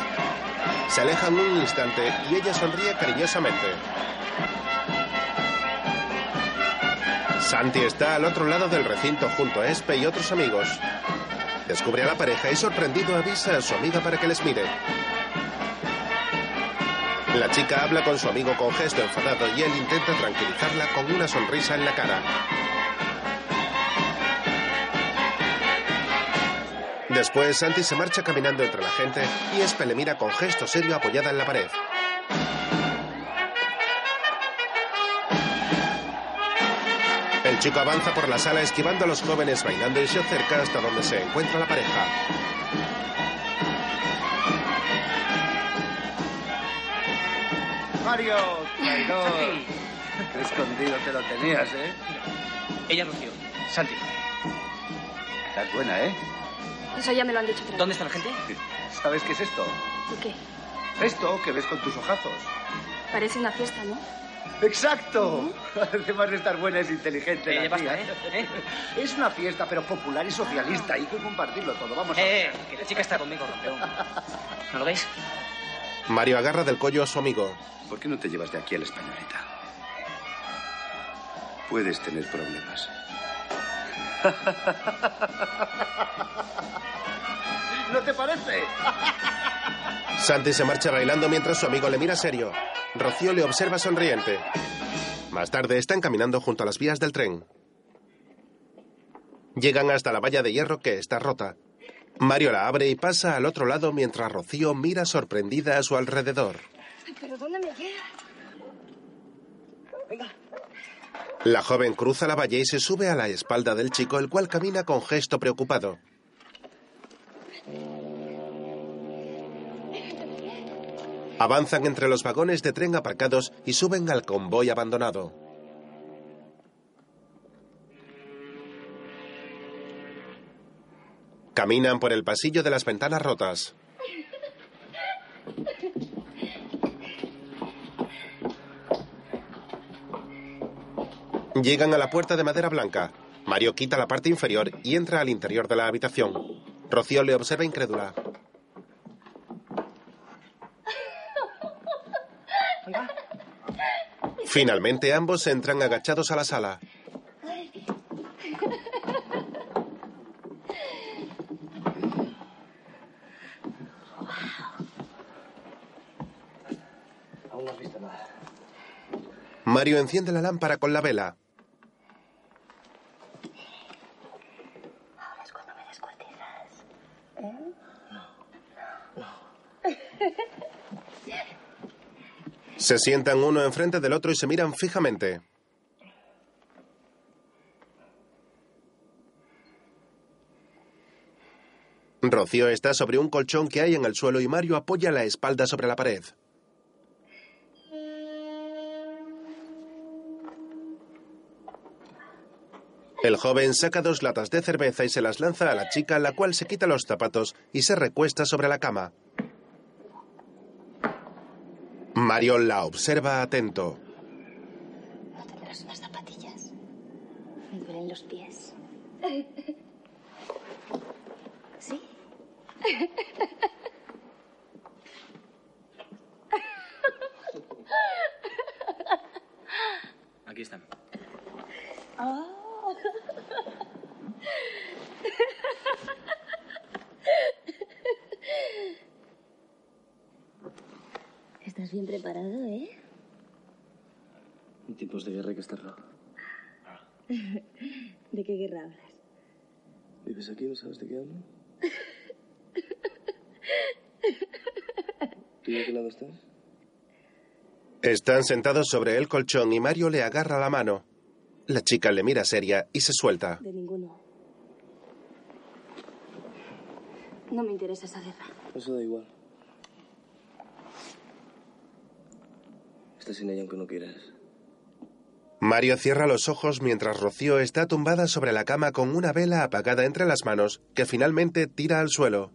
Se alejan un instante y ella sonríe cariñosamente. Santi está al otro lado del recinto junto a Espe y otros amigos. Descubre a la pareja y sorprendido avisa a su amiga para que les mire. La chica habla con su amigo con gesto enfadado y él intenta tranquilizarla con una sonrisa en la cara. Después, Santi se marcha caminando entre la gente y Espe le mira con gesto serio apoyada en la pared. El chico avanza por la sala esquivando a los jóvenes bailando y se acerca hasta donde se encuentra la pareja. Mario, traidor. Qué escondido te lo tenías, ¿eh? Ella Rocío. Santi. Estás buena, ¿eh? Eso ya me lo han dicho. ¿Dónde está la gente? ¿Sabes qué es esto? ¿Y qué? Esto que ves con tus ojazos. Parece una fiesta, ¿no? Exacto. Además de estar buena, es inteligente. Eh, la basta, tía. ¿eh? Es una fiesta, pero popular y socialista. Hay que compartirlo todo. Vamos a Eh, que la chica está conmigo, campeón. ¿No lo veis? Mario agarra del cuello a su amigo. ¿Por qué no te llevas de aquí a la españolita? Puedes tener problemas. ¿No te parece? Santi se marcha bailando mientras su amigo le mira serio. Rocío le observa sonriente. Más tarde están caminando junto a las vías del tren. Llegan hasta la valla de hierro que está rota. Mario la abre y pasa al otro lado mientras Rocío mira sorprendida a su alrededor. ¿Pero dónde me? La joven cruza la valla y se sube a la espalda del chico, el cual camina con gesto preocupado. Avanzan entre los vagones de tren aparcados y suben al convoy abandonado. Caminan por el pasillo de las ventanas rotas. Llegan a la puerta de madera blanca. Mario quita la parte inferior y entra al interior de la habitación. Rocío le observa incrédula. Finalmente ambos entran agachados a la sala. Aún no has visto nada. Mario enciende la lámpara con la vela. Ahora es cuando me descuartizas. ¿Eh? Se sientan uno enfrente del otro y se miran fijamente. Rocío está sobre un colchón que hay en el suelo y Mario apoya la espalda sobre la pared. El joven saca dos latas de cerveza y se las lanza a la chica, la cual se quita los zapatos y se recuesta sobre la cama. Mario la observa atento. ¿No tendrás unas zapatillas? Me duelen los pies. ¿Sí? Aquí están. Oh. Estás bien preparado, ¿eh? En tiempos de guerra hay que estarlo. ¿De qué guerra hablas? ¿Vives aquí? ¿No sabes de qué hablo? ¿Y de qué lado estás? Están sentados sobre el colchón y Mario le agarra la mano. La chica le mira seria y se suelta. De ninguno. No me interesa esa guerra. Eso da igual. Estás sin ella aunque no quieras. Mario cierra los ojos mientras Rocío está tumbada sobre la cama con una vela apagada entre las manos que finalmente tira al suelo.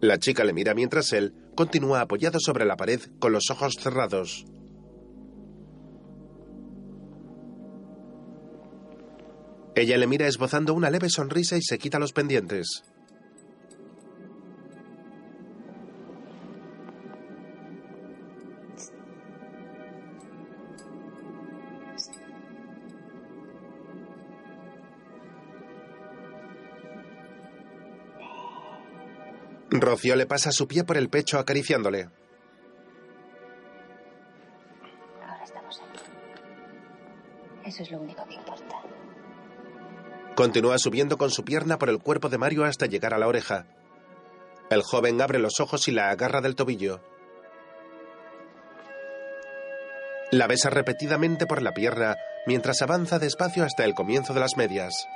La chica le mira mientras él continúa apoyado sobre la pared con los ojos cerrados. Ella le mira esbozando una leve sonrisa y se quita los pendientes. Rocío le pasa su pie por el pecho acariciándole. Ahora estamos aquí. Eso es lo único importa. Continúa subiendo con su pierna por el cuerpo de Mario hasta llegar a la oreja. El joven abre los ojos y la agarra del tobillo. La besa repetidamente por la pierna mientras avanza despacio hasta el comienzo de las medias.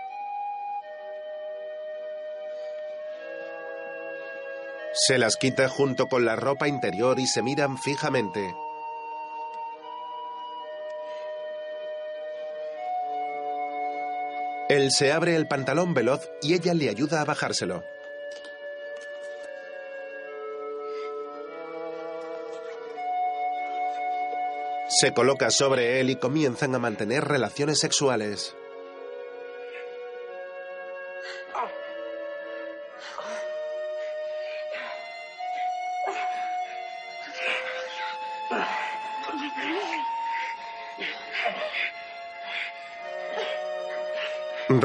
Se las quita junto con la ropa interior y se miran fijamente. Él se abre el pantalón veloz y ella le ayuda a bajárselo. Se coloca sobre él y comienzan a mantener relaciones sexuales.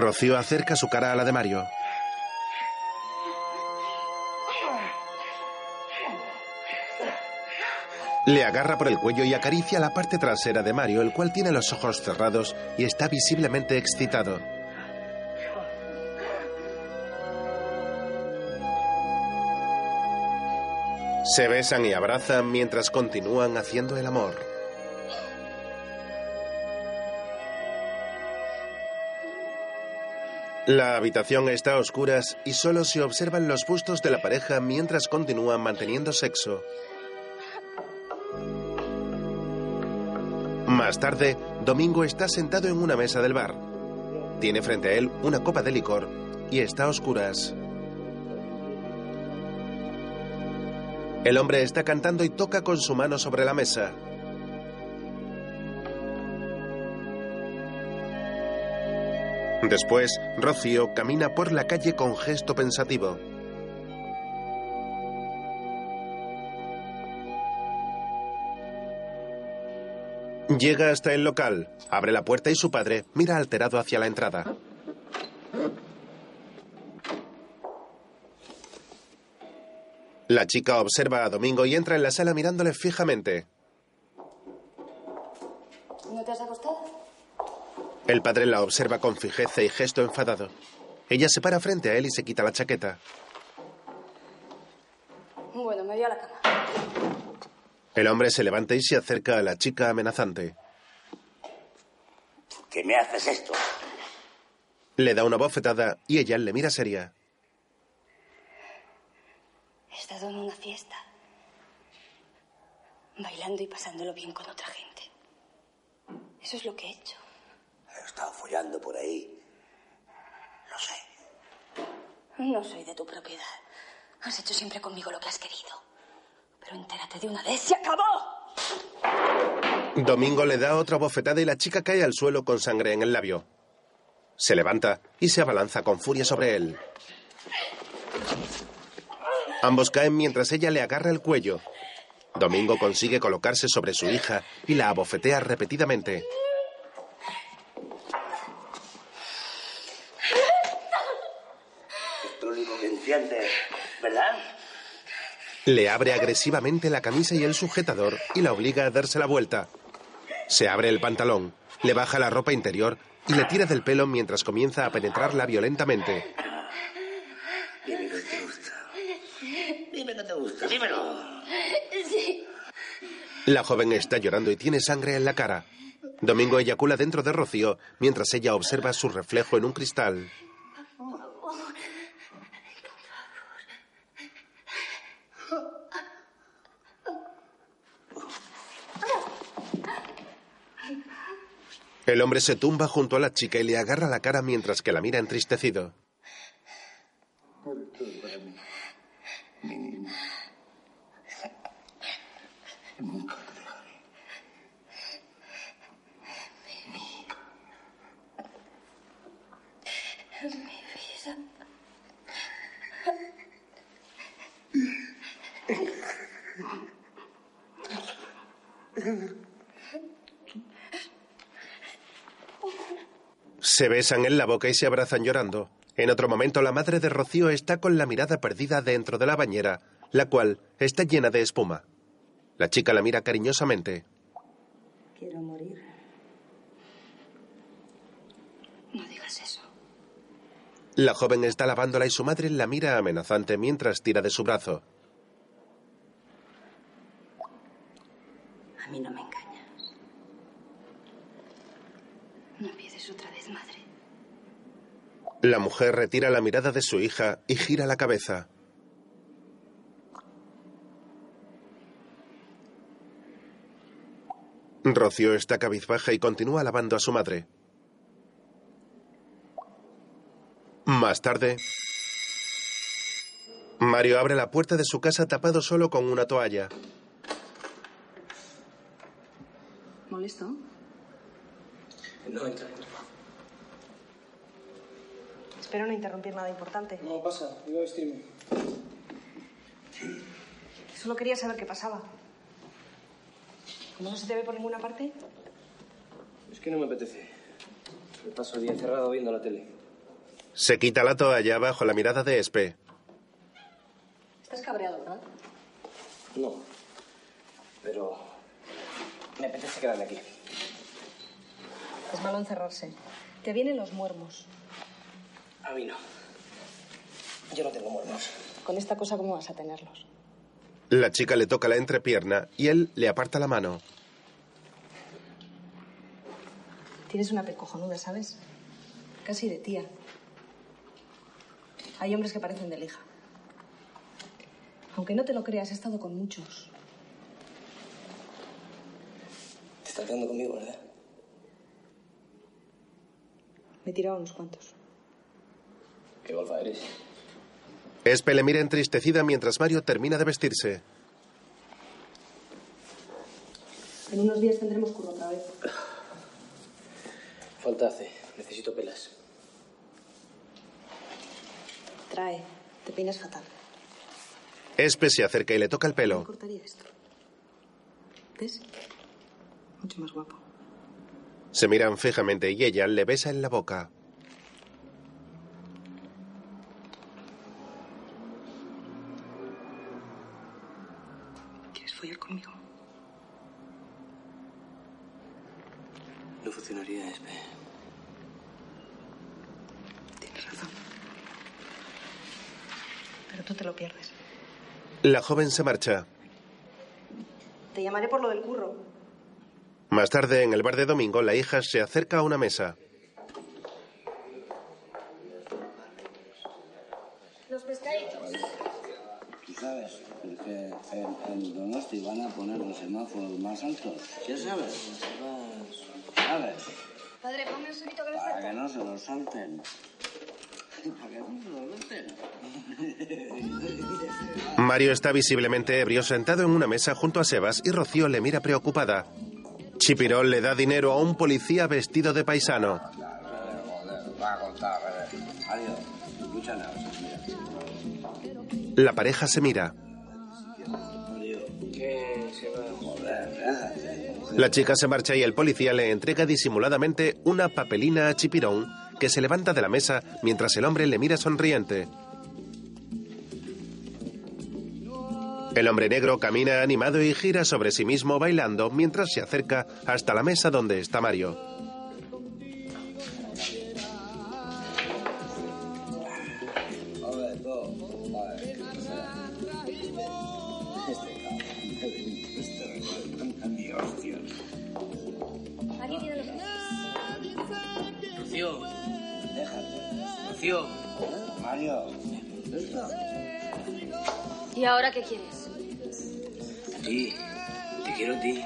Rocío acerca su cara a la de Mario. Le agarra por el cuello y acaricia la parte trasera de Mario, el cual tiene los ojos cerrados y está visiblemente excitado. Se besan y abrazan mientras continúan haciendo el amor. La habitación está a oscuras y solo se observan los bustos de la pareja mientras continúan manteniendo sexo. Más tarde, Domingo está sentado en una mesa del bar. Tiene frente a él una copa de licor y está a oscuras. El hombre está cantando y toca con su mano sobre la mesa. Después, Rocío camina por la calle con gesto pensativo. Llega hasta el local, abre la puerta y su padre mira alterado hacia la entrada. La chica observa a Domingo y entra en la sala mirándole fijamente. ¿No te has acostado? El padre la observa con fijeza y gesto enfadado. Ella se para frente a él y se quita la chaqueta. Bueno, me voy a la cama. El hombre se levanta y se acerca a la chica amenazante. ¿Qué me haces esto? Le da una bofetada y ella le mira seria. He estado en una fiesta. Bailando y pasándolo bien con otra gente. Eso es lo que he hecho. He estado follando por ahí. Lo sé. No soy de tu propiedad. Has hecho siempre conmigo lo que has querido. Pero entérate de una vez, ¡se acabó! Domingo le da otra bofetada y la chica cae al suelo con sangre en el labio. Se levanta y se abalanza con furia sobre él. Ambos caen mientras ella le agarra el cuello. Domingo consigue colocarse sobre su hija y la abofetea repetidamente. Es lo único que entiendes, ¿verdad? Le abre agresivamente la camisa y el sujetador y la obliga a darse la vuelta. Se abre el pantalón, le baja la ropa interior y le tira del pelo mientras comienza a penetrarla violentamente. Dime que te gusta. Dime que te gusta, dímelo. Sí. La joven está llorando y tiene sangre en la cara. Domingo eyacula dentro de Rocío mientras ella observa su reflejo en un cristal. El hombre se tumba junto a la chica y le agarra la cara mientras que la mira entristecido. Se besan en la boca y se abrazan llorando. En otro momento, la madre de Rocío está con la mirada perdida dentro de la bañera, la cual está llena de espuma. La chica la mira cariñosamente. Quiero morir. No digas eso. La joven está lavándola y su madre la mira amenazante mientras tira de su brazo. A mí no me engañas. No empieces otra vez, madre. La mujer retira la mirada de su hija y gira la cabeza. Rocío está cabizbaja y continúa lavando a su madre. Más tarde, Mario abre la puerta de su casa tapado solo con una toalla. ¿Molesto? No, entra. Espero no interrumpir nada importante. No pasa, iba a vestirme. Solo quería saber qué pasaba. ¿Cómo no se te ve por ninguna parte? Es que no me apetece. Me paso el día encerrado viendo la tele. Se quita la toalla bajo la mirada de Espe. Estás cabreado, ¿verdad? No. Pero me apetece quedarme aquí. Es malo encerrarse. Te vienen los muermos. A mí no. Yo no tengo muertos. Con esta cosa, ¿cómo vas a tenerlos? La chica le toca la entrepierna y él le aparta la mano. Tienes una pecojonuda, ¿sabes? Casi de tía. Hay hombres que parecen de lija. Aunque no te lo creas, he estado con muchos. Te estás quedando conmigo, ¿verdad? Me he tirado unos cuantos. Qué golfa eres. Espe le mira entristecida mientras Mario termina de vestirse. En unos días tendremos curro otra vez. Falta hace. Necesito pelas. Trae. Te peinas fatal. Espe se acerca y le toca el Me pelo. cortaría esto. ¿Ves? Mucho más guapo. Se miran fijamente y ella le besa en la boca. ¿Quieres follar conmigo? No funcionaría, Espe. Tienes razón. Pero tú te lo pierdes. La joven se marcha. Te llamaré por lo del curro. Más tarde, en el bar de domingo, la hija se acerca a una mesa. Los pescaditos. Tú sabes, porque en, en Donosti van a poner los semáforos más altos. ¿Qué sabes? ¿Sabes? Padre, ponme un surito que Para que salten. Para que no se los salten. Mario está visiblemente ebrio sentado en una mesa junto a Sebas y Rocío le mira preocupada. Chipirón le da dinero a un policía vestido de paisano. La pareja se mira. La chica se marcha y el policía le entrega disimuladamente una papelina a Chipirón, que se levanta de la mesa mientras el hombre le mira sonriente. El hombre negro camina animado y gira sobre sí mismo bailando mientras se acerca hasta la mesa donde está Mario. ¿Y ahora qué quieres? A ti. Te quiero a ti.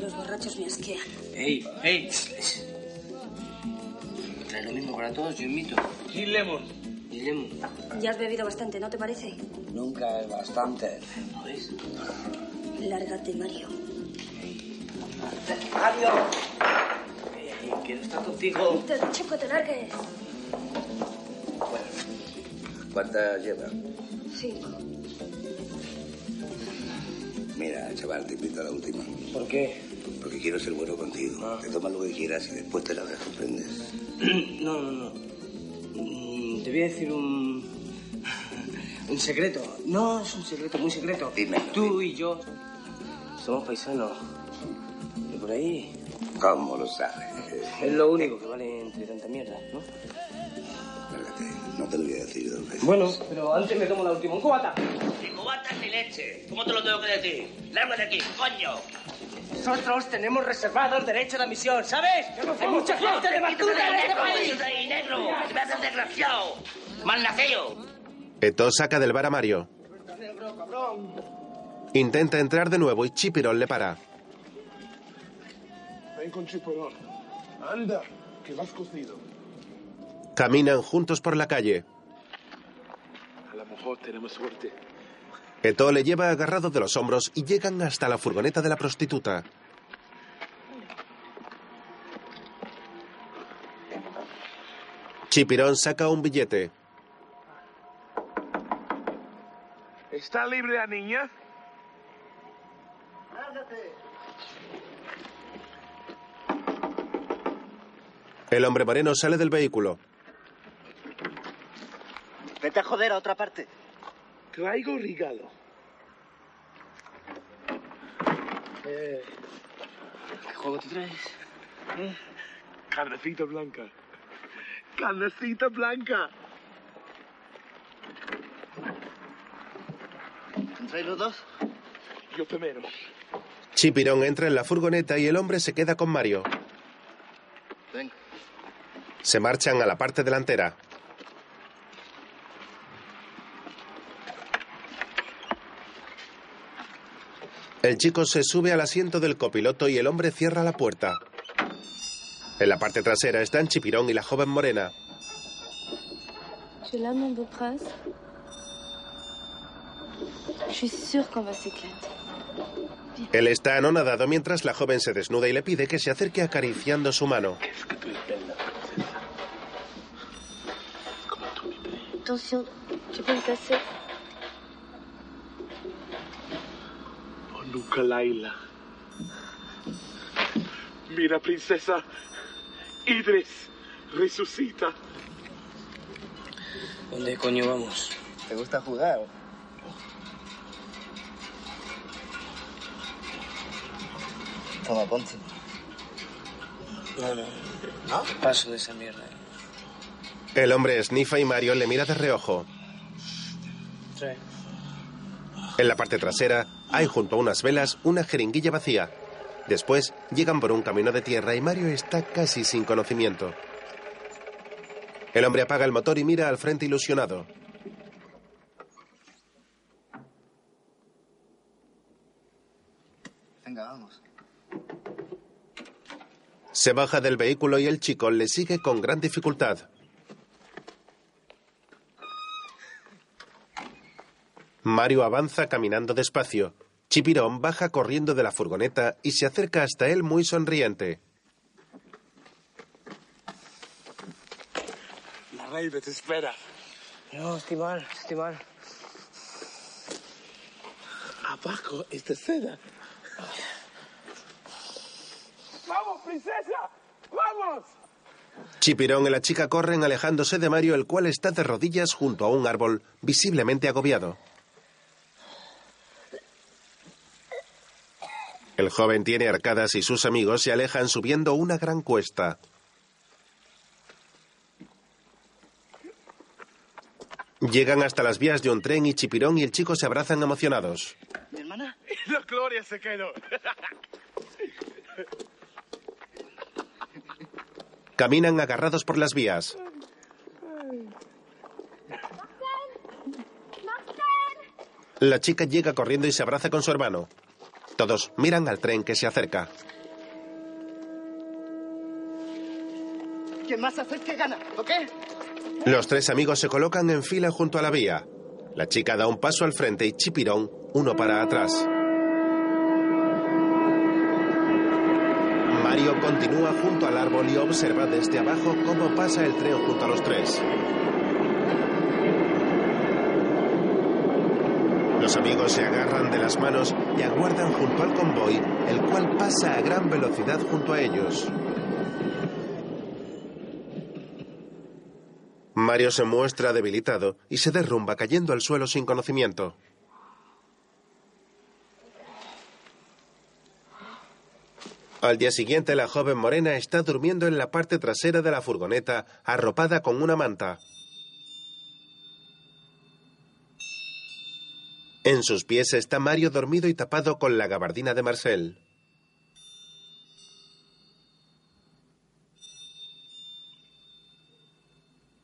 Los borrachos me asquean. ¡Ey! ¡Ey! ¿Trae lo mismo para todos, yo invito. Gin Lemon. Gin Lemon. Ya has bebido bastante, ¿no te parece? Nunca es bastante. ¿No ves? Lárgate, Mario. ¡Mario! Ey, quiero estar contigo. Te he dicho que te largues. ¿Cuántas lleva? Cinco. Mira, chaval, te invito a la última. ¿Por qué? Porque quiero ser bueno contigo. Te tomas lo que quieras y después te la comprendes. No, no, no. Mm, Te voy a decir un. Un secreto. No, es un secreto, muy secreto. Dime. Tú y yo somos paisanos. Y por ahí ¿Cómo lo sabes? es lo único que vale entre tanta mierda, ¿no? No te lo voy a decir dos veces. Bueno, pero antes me tomo la última. ¡Un cubata! Ni cubatas ni leche. ¿Cómo te lo tengo que decir? Lárgate de aquí, coño. Nosotros tenemos reservado el derecho de admisión, ¿sabes? Hay mucha gente de Maltura en este país. ahí, negro! ¡Que me haces desgraciado! ¡Malnaceo! Eto saca del bar a Mario. Intenta entrar de nuevo y Chipirón le para. Ven con Chipolón. Anda, que vas cocido. Caminan juntos por la calle. A lo mejor tenemos suerte. Eto le lleva agarrado de los hombros y llegan hasta la furgoneta de la prostituta. Chipirón saca un billete. ¿Está libre la niña? ¡Lárgate! El hombre moreno sale del vehículo. Vete a joder a otra parte. Traigo regalo. Eh, ¿Qué juego te traes? ¿Eh? Carnecita blanca. Carnecita blanca. ¿Entráis los dos? Yo primero. Chipirón entra en la furgoneta y el hombre se queda con Mario. Venga. Se marchan a la parte delantera. El chico se sube al asiento del copiloto y el hombre cierra la puerta. En la parte trasera están Chipirón y la joven morena. L'as, mon beau prince Je suis sûre qu'on va s'éclater. Él está anonadado mientras la joven se desnuda y le pide que se acerque acariciando su mano. Attention, tu peux me casser Nunca Laila. Mira, princesa. Idris resucita. ¿Dónde coño vamos? ¿Te gusta jugar? Toma, ponte. No, no. Paso de esa mierda. El hombre esnifa y Mario le mira de reojo. Trae. En la parte trasera hay junto a unas velas una jeringuilla vacía. Después llegan por un camino de tierra y Mario está casi sin conocimiento. El hombre apaga el motor y mira al frente ilusionado. Venga, vamos. Se baja del vehículo y el chico le sigue con gran dificultad. Mario avanza caminando despacio. Chipirón baja corriendo de la furgoneta y se acerca hasta él muy sonriente. La reina te espera. No, estoy mal, estoy mal. Abajo es de seda. ¡Vamos, princesa! ¡Vamos! Chipirón y la chica corren alejándose de Mario, el cual está de rodillas junto a un árbol, visiblemente agobiado. El joven tiene arcadas y sus amigos se alejan subiendo una gran cuesta. Llegan hasta las vías de un tren y Chipirón y el chico se abrazan emocionados. ¿Mi hermana? La gloria se quedó. Caminan agarrados por las vías. La chica llega corriendo y se abraza con su hermano. Todos miran al tren que se acerca. ¿Quién más se acerque gana? ¿Ok? Los tres amigos se colocan en fila junto a la vía. La chica da un paso al frente y Chipirón uno para atrás. Mario continúa junto al árbol y observa desde abajo cómo pasa el tren junto a los tres. Los amigos se agarran de las manos y aguardan junto al convoy, el cual pasa a gran velocidad junto a ellos. Mario se muestra debilitado y se derrumba cayendo al suelo sin conocimiento. Al día siguiente la joven morena está durmiendo en la parte trasera de la furgoneta, arropada con una manta. En sus pies está Mario dormido y tapado con la gabardina de Marcel.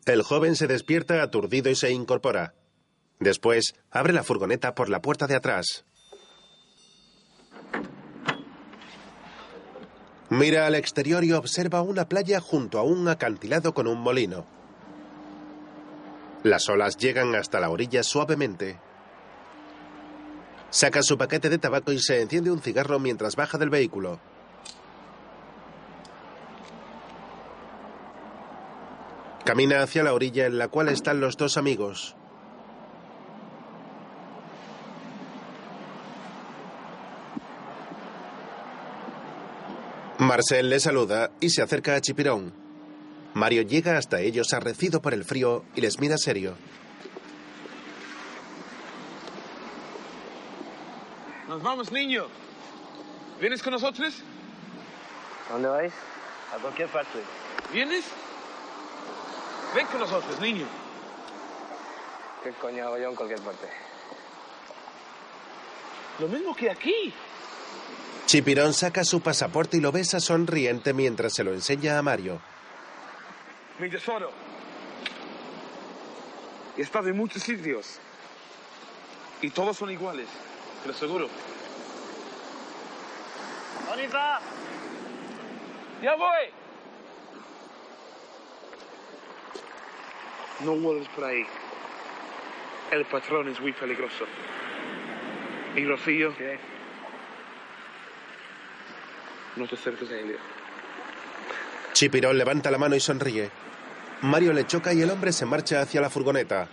El joven se despierta aturdido y se incorpora. Después, abre la furgoneta por la puerta de atrás. Mira al exterior y observa una playa junto a un acantilado con un molino. Las olas llegan hasta la orilla suavemente. Saca su paquete de tabaco y se enciende un cigarro mientras baja del vehículo. Camina hacia la orilla en la cual están los dos amigos. Marcel le saluda y se acerca a Chipirón. Mario llega hasta ellos arrecido por el frío y les mira serio. Nos vamos, niño. ¿Vienes con nosotros? ¿A dónde vais? A cualquier parte. ¿Vienes? Ven con nosotros, niño. ¿Qué coño hago yo en cualquier parte? Lo mismo que aquí. Chipirón saca su pasaporte y lo besa sonriente mientras se lo enseña a Mario. Mi tesoro. He estado en muchos sitios. Y todos son iguales, te lo aseguro. ¡Ya voy! No vuelves por ahí. El patrón es muy peligroso. Y Rocío... ¿Qué? No te acerques a ella. Chipirón levanta la mano y sonríe. Mario le choca y el hombre se marcha hacia la furgoneta.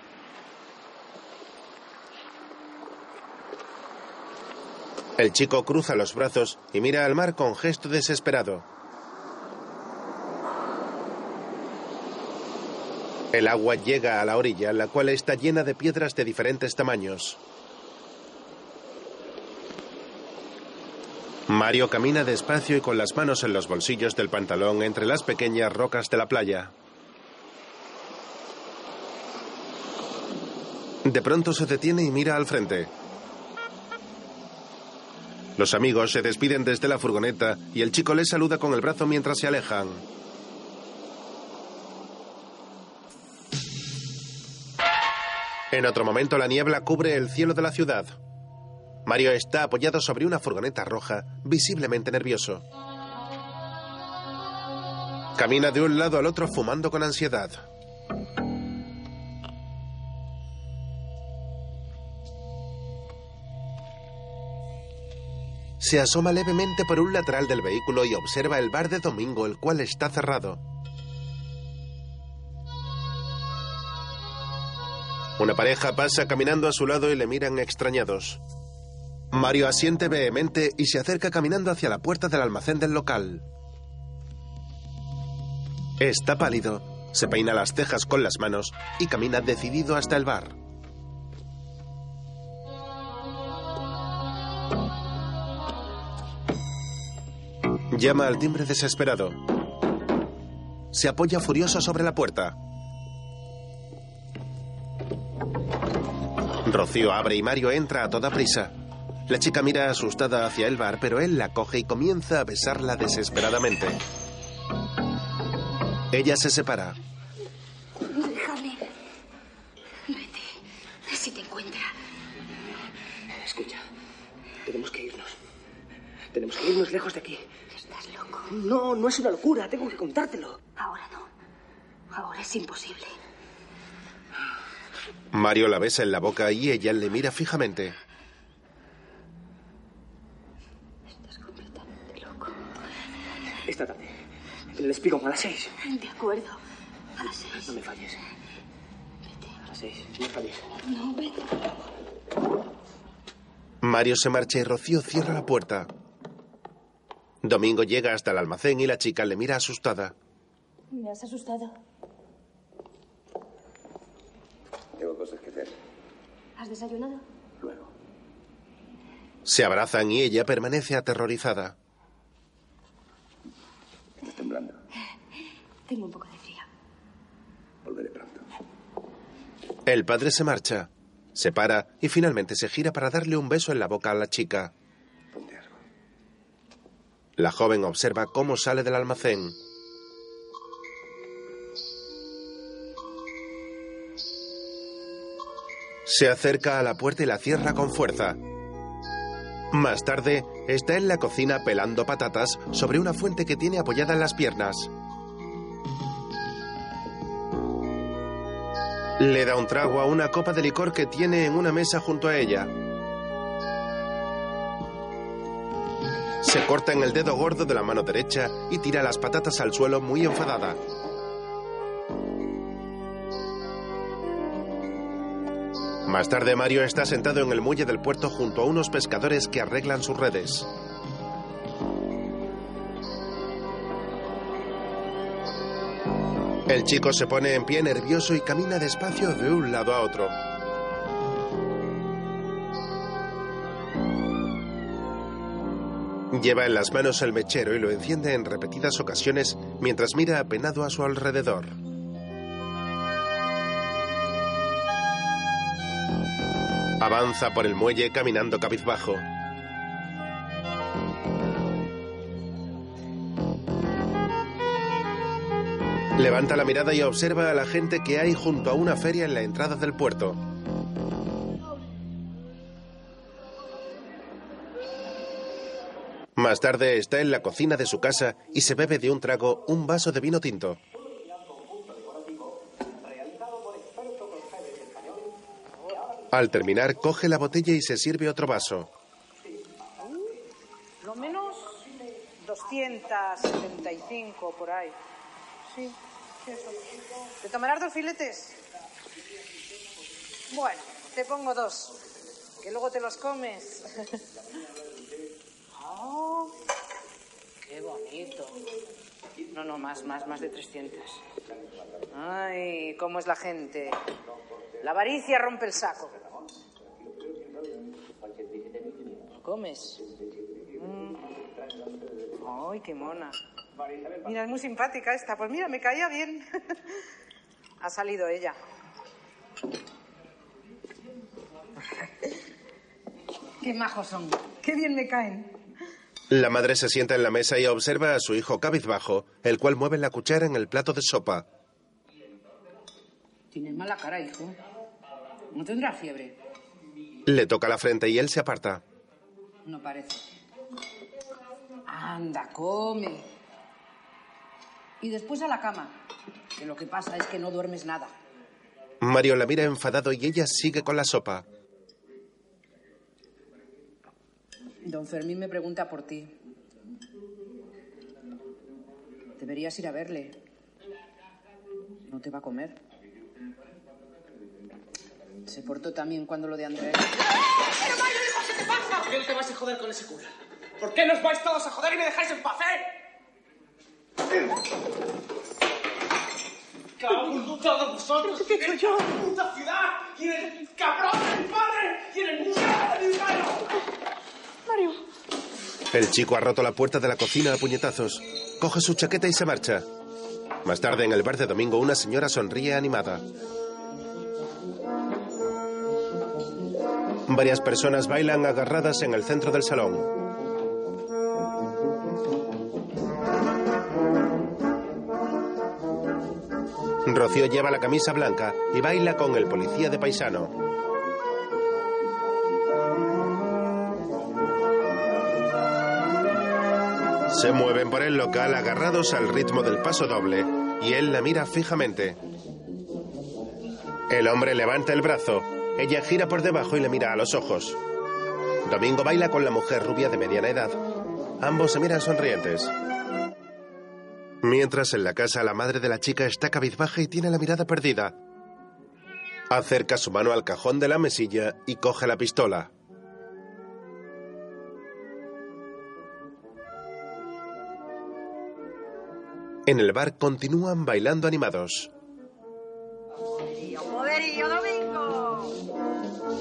El chico cruza los brazos y mira al mar con gesto desesperado. El agua llega a la orilla, la cual está llena de piedras de diferentes tamaños. Mario camina despacio y con las manos en los bolsillos del pantalón entre las pequeñas rocas de la playa. De pronto se detiene y mira al frente. Los amigos se despiden desde la furgoneta y el chico les saluda con el brazo mientras se alejan. En otro momento la niebla cubre el cielo de la ciudad. Mario está apoyado sobre una furgoneta roja, visiblemente nervioso. Camina de un lado al otro fumando con ansiedad. Se asoma levemente por un lateral del vehículo y observa el bar de domingo, el cual está cerrado. Una pareja pasa caminando a su lado y le miran extrañados. Mario asiente vehemente y se acerca caminando hacia la puerta del almacén del local. Está pálido, se peina las cejas con las manos y camina decidido hasta el bar. Llama al timbre desesperado. Se apoya furioso sobre la puerta. Rocío abre y Mario entra a toda prisa. La chica mira asustada hacia el bar, pero él la coge y comienza a besarla desesperadamente. Ella se separa. Déjame. Vete. Si te encuentra. Escucha, tenemos que irnos. Tenemos que irnos lejos de aquí. No, no es una locura, tengo que contártelo. Ahora no. Ahora es imposible. Mario la besa en la boca y ella le mira fijamente. Estás completamente loco. Esta tarde, en el espigón a las seis. De acuerdo. A las seis. No me falles. A las seis, no me falles. No, vete. Mario se marcha y Rocío cierra la puerta. Domingo llega hasta el almacén y la chica le mira asustada. Me has asustado. Tengo cosas que hacer. ¿Has desayunado? Luego. Se abrazan y ella permanece aterrorizada. Estás temblando. Tengo un poco de frío. Volveré pronto. El padre se marcha, se para y finalmente se gira para darle un beso en la boca a la chica. La joven observa cómo sale del almacén. Se acerca a la puerta y la cierra con fuerza. Más tarde, está en la cocina pelando patatas sobre una fuente que tiene apoyada en las piernas. Le da un trago a una copa de licor que tiene en una mesa junto a ella. Se corta en el dedo gordo de la mano derecha y tira las patatas al suelo muy enfadada. Más tarde Mario está sentado en el muelle del puerto junto a unos pescadores que arreglan sus redes. El chico se pone en pie nervioso y camina despacio de un lado a otro. Lleva en las manos el mechero y lo enciende en repetidas ocasiones mientras mira apenado a su alrededor. Avanza por el muelle caminando cabizbajo. Levanta la mirada y observa a la gente que hay junto a una feria en la entrada del puerto. Más tarde está en la cocina de su casa y se bebe de un trago un vaso de vino tinto. Al terminar, coge la botella y se sirve otro vaso. Lo menos 275 por ahí. Sí. ¿Te tomarás dos filetes? Bueno, te pongo dos. Que luego te los comes. Qué bonito. No, no, más, más, más de 300. Ay, cómo es la gente. La avaricia rompe el saco. ¿Lo comes? Mm. Ay, qué mona. Mira, es muy simpática esta. Pues mira, me caía bien. ha salido ella. qué majos son. Qué bien me caen. La madre se sienta en la mesa y observa a su hijo cabizbajo, el cual mueve la cuchara en el plato de sopa. Tienes mala cara, hijo. ¿No tendrás fiebre? Le toca la frente y él se aparta. No parece. Anda, come. Y después a la cama. Que lo que pasa es que no duermes nada. Mario la mira enfadado y ella sigue con la sopa. Don Fermín me pregunta por ti. Deberías ir a verle. No te va a comer. Se portó también cuando lo de Andrés. ¡Pero Mario, hijo, qué te pasa! ¿Por qué no te vas a joder con ese cura? ¿Por qué nos vais todos a joder y me dejáis en paz, eh? ¡Cago en todos vosotros! ¿Qué he hecho yo? ¡Puta ciudad! ¡Y el cabrón de mi padre! ¡Y el mierda de mi hermano! El chico ha roto la puerta de la cocina a puñetazos. Coge su chaqueta y se marcha. Más tarde, en el bar de domingo, una señora sonríe animada. Varias personas bailan agarradas en el centro del salón. Rocío lleva la camisa blanca y baila con el policía de paisano. Se mueven por el local agarrados al ritmo del paso doble y él la mira fijamente. El hombre levanta el brazo, ella gira por debajo y le mira a los ojos. Domingo baila con la mujer rubia de mediana edad. Ambos se miran sonrientes. Mientras en la casa la madre de la chica está cabizbaja y tiene la mirada perdida. Acerca su mano al cajón de la mesilla y coge la pistola. En el bar continúan bailando animados.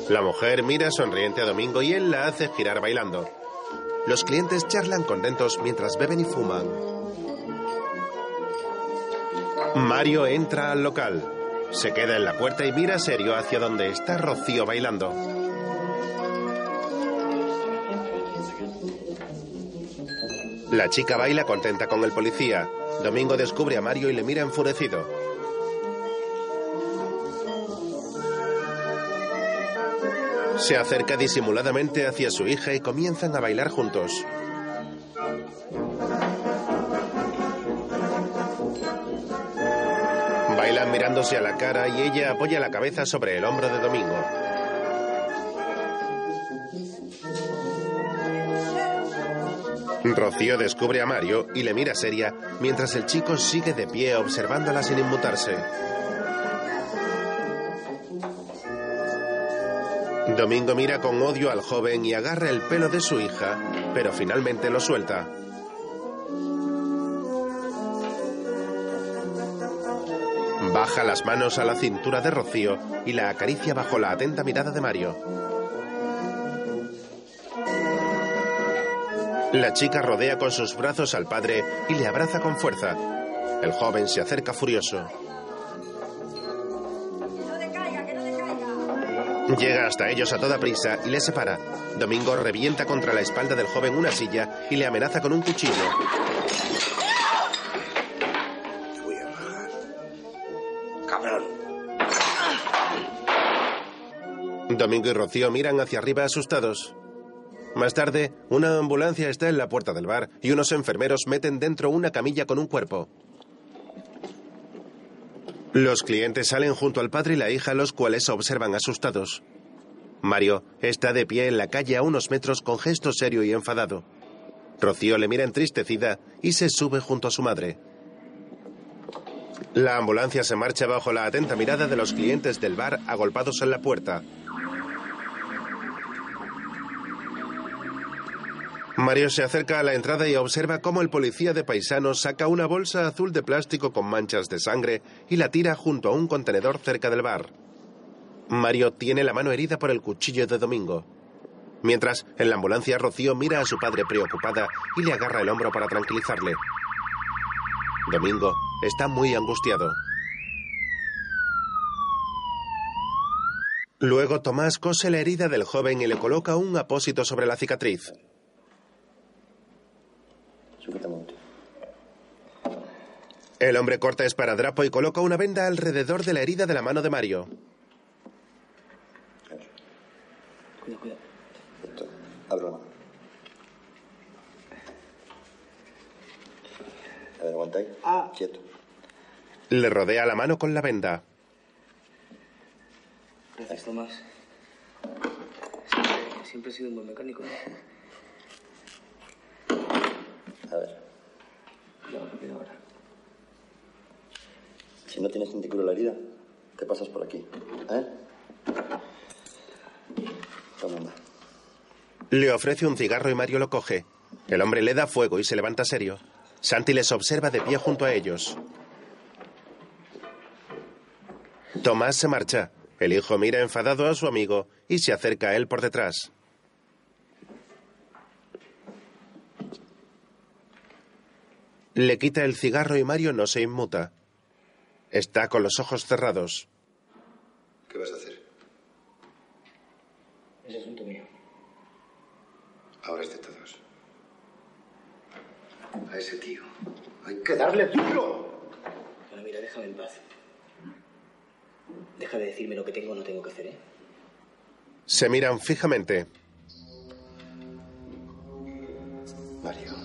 La mujer mira sonriente a Domingo y él la hace girar bailando. Los clientes charlan contentos mientras beben y fuman. Mario entra al local. Se queda en la puerta y mira serio hacia donde está Rocío bailando. La chica baila contenta con el policía. Domingo descubre a Mario y le mira enfurecido. Se acerca disimuladamente hacia su hija y comienzan a bailar juntos. Bailan mirándose a la cara y ella apoya la cabeza sobre el hombro de Domingo. Rocío descubre a Mario y le mira seria mientras el chico sigue de pie observándola sin inmutarse. Domingo mira con odio al joven y agarra el pelo de su hija, pero finalmente lo suelta. Baja las manos a la cintura de Rocío y la acaricia bajo la atenta mirada de Mario. La chica rodea con sus brazos al padre y le abraza con fuerza. El joven se acerca furioso. Llega hasta ellos a toda prisa y les separa. Domingo revienta contra la espalda del joven una silla y le amenaza con un cuchillo. Cabrón. Domingo y Rocío miran hacia arriba asustados. Más tarde, una ambulancia está en la puerta del bar y unos enfermeros meten dentro una camilla con un cuerpo. Los clientes salen junto al padre y la hija, los cuales observan asustados. Mario está de pie en la calle a unos metros con gesto serio y enfadado. Rocío le mira entristecida y se sube junto a su madre. La ambulancia se marcha bajo la atenta mirada de los clientes del bar agolpados en la puerta. Mario se acerca a la entrada y observa cómo el policía de paisano saca una bolsa azul de plástico con manchas de sangre y la tira junto a un contenedor cerca del bar. Mario tiene la mano herida por el cuchillo de Domingo. Mientras, en la ambulancia, Rocío mira a su padre preocupada y le agarra el hombro para tranquilizarle. Domingo está muy angustiado. Luego Tomás cose la herida del joven y le coloca un apósito sobre la cicatriz. El hombre corta esparadrapo y coloca una venda alrededor de la herida de la mano de Mario. Cuidado, cuidado. Abre la mano. A ver, aguanta ahí. Ah. Quieto. Le rodea la mano con la venda. Gracias, Tomás. Siempre, siempre he sido un buen mecánico. ¿eh? A ver. Cuidado ahora. Si no tienes cinticuro la herida, te pasas por aquí. ¿Eh? Toma. Le ofrece un cigarro y Mario lo coge. El hombre le da fuego y se levanta serio. Santi les observa de pie junto a ellos. Tomás se marcha. El hijo mira enfadado a su amigo y se acerca a él por detrás. Le quita el cigarro y Mario no se inmuta. Está con los ojos cerrados. ¿Qué vas a hacer? Es asunto mío. Ahora es de todos. A ese tío hay que darle duro. Bueno, mira, déjame en paz. Deja de decirme lo que tengo o no tengo que hacer, ¿eh? Se miran fijamente. Mario.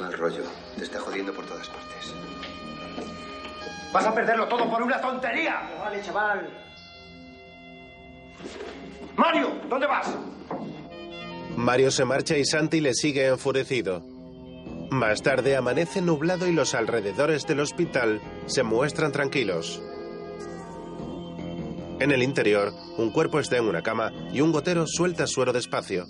Mal rollo. Te está jodiendo por todas partes. Vas a perderlo todo por una tontería. Vale, chaval. Mario, ¿dónde vas? Mario se marcha y Santi le sigue enfurecido. Más tarde amanece nublado y los alrededores del hospital se muestran tranquilos. En el interior, un cuerpo está en una cama y un gotero suelta suero despacio.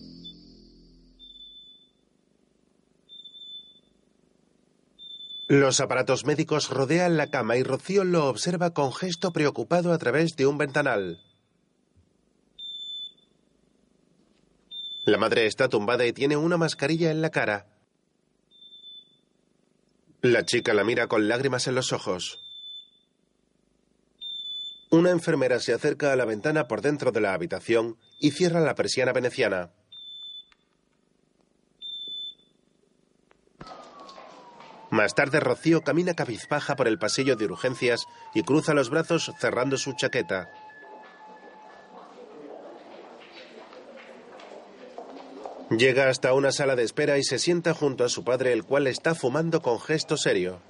Los aparatos médicos rodean la cama y Rocío lo observa con gesto preocupado a través de un ventanal. La madre está tumbada y tiene una mascarilla en la cara. La chica la mira con lágrimas en los ojos. Una enfermera se acerca a la ventana por dentro de la habitación y cierra la persiana veneciana. Más tarde, Rocío camina cabizbaja por el pasillo de urgencias y cruza los brazos cerrando su chaqueta. Llega hasta una sala de espera y se sienta junto a su padre, el cual está fumando con gesto serio.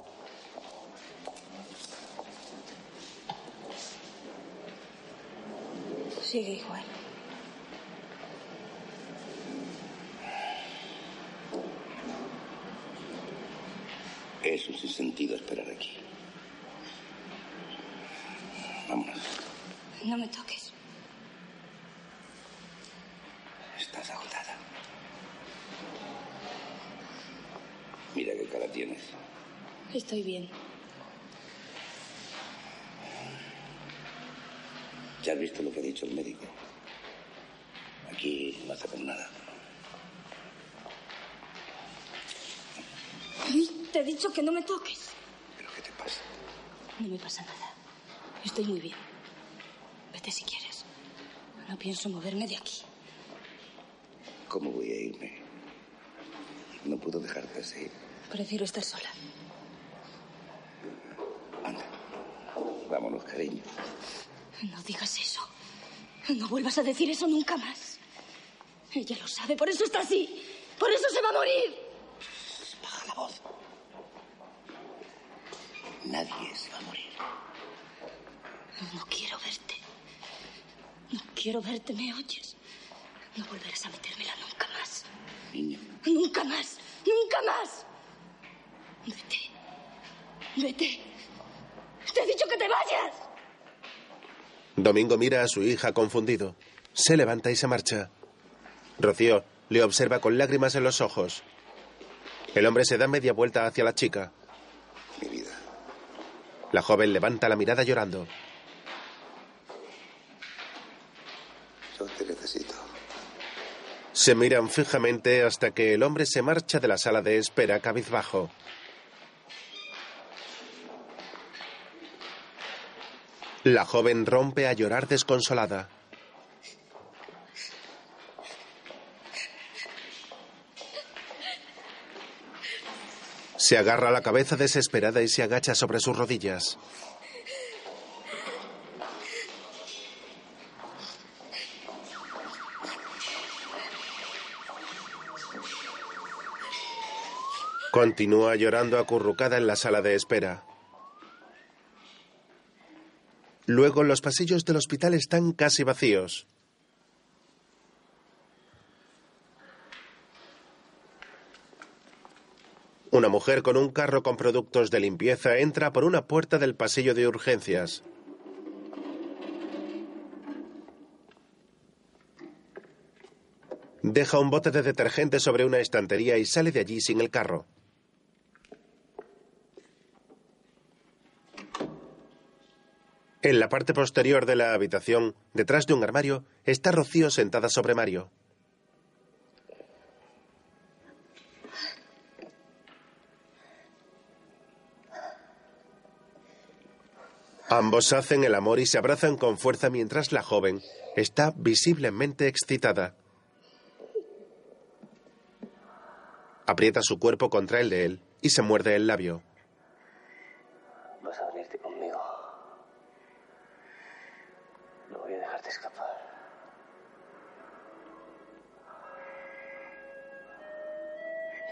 Sigue igual. que es un sentido esperar aquí. Vámonos. No me toques. Estás agotada. Mira qué cara tienes. Estoy bien. ¿Ya has visto lo que ha dicho el médico? Aquí no vas a nada. Te he dicho que no me toques. ¿Pero qué te pasa? No me pasa nada. Estoy muy bien. Vete si quieres. No pienso moverme de aquí. ¿Cómo voy a irme? No puedo dejarte así. Prefiero estar sola. Vámonos, cariño. No digas eso. No vuelvas a decir eso nunca más. Ella lo sabe, por eso está así. Por eso se va a morir. Baja la voz. Nadie se va a morir. No quiero verte. No quiero verte, ¿me oyes? No volverás a metérmela nunca más. Niño. Nunca más. Nunca más. Vete. Vete. Te he dicho que te vayas. Domingo mira a su hija confundido. Se levanta y se marcha. Rocío le observa con lágrimas en los ojos. El hombre se da media vuelta hacia la chica. La joven levanta la mirada llorando. Yo te necesito. Se miran fijamente hasta que el hombre se marcha de la sala de espera cabizbajo. La joven rompe a llorar desconsolada. Se agarra la cabeza desesperada y se agacha sobre sus rodillas. Continúa llorando acurrucada en la sala de espera. Luego los pasillos del hospital están casi vacíos. Una mujer con un carro con productos de limpieza entra por una puerta del pasillo de urgencias. Deja un bote de detergente sobre una estantería y sale de allí sin el carro. En la parte posterior de la habitación, detrás de un armario, está Rocío sentada sobre Mario. Ambos hacen el amor y se abrazan con fuerza mientras la joven está visiblemente excitada. Aprieta su cuerpo contra el de él y se muerde el labio. Vas a venirte conmigo. No voy a dejarte escapar.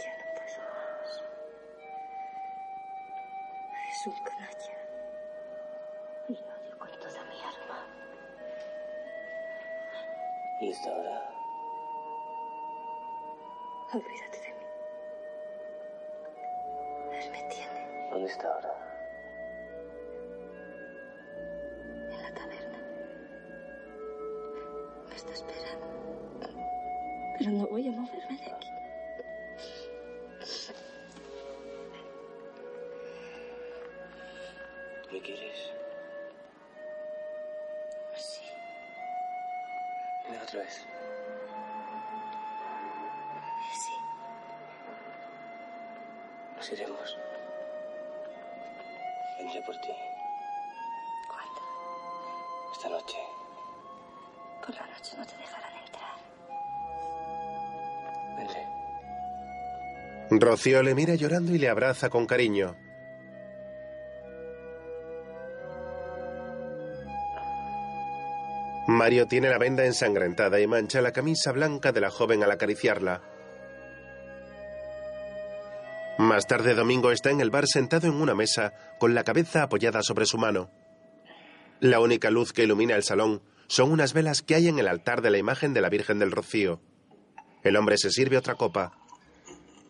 Ya no puedo más. Es un ¿Y esta hora? Olvídate de mí. Él me tiene ¿Dónde está ahora? Rocío le mira llorando y le abraza con cariño. Mario tiene la venda ensangrentada y mancha la camisa blanca de la joven al acariciarla. Más tarde Domingo está en el bar sentado en una mesa con la cabeza apoyada sobre su mano. La única luz que ilumina el salón son unas velas que hay en el altar de la imagen de la Virgen del Rocío. El hombre se sirve otra copa.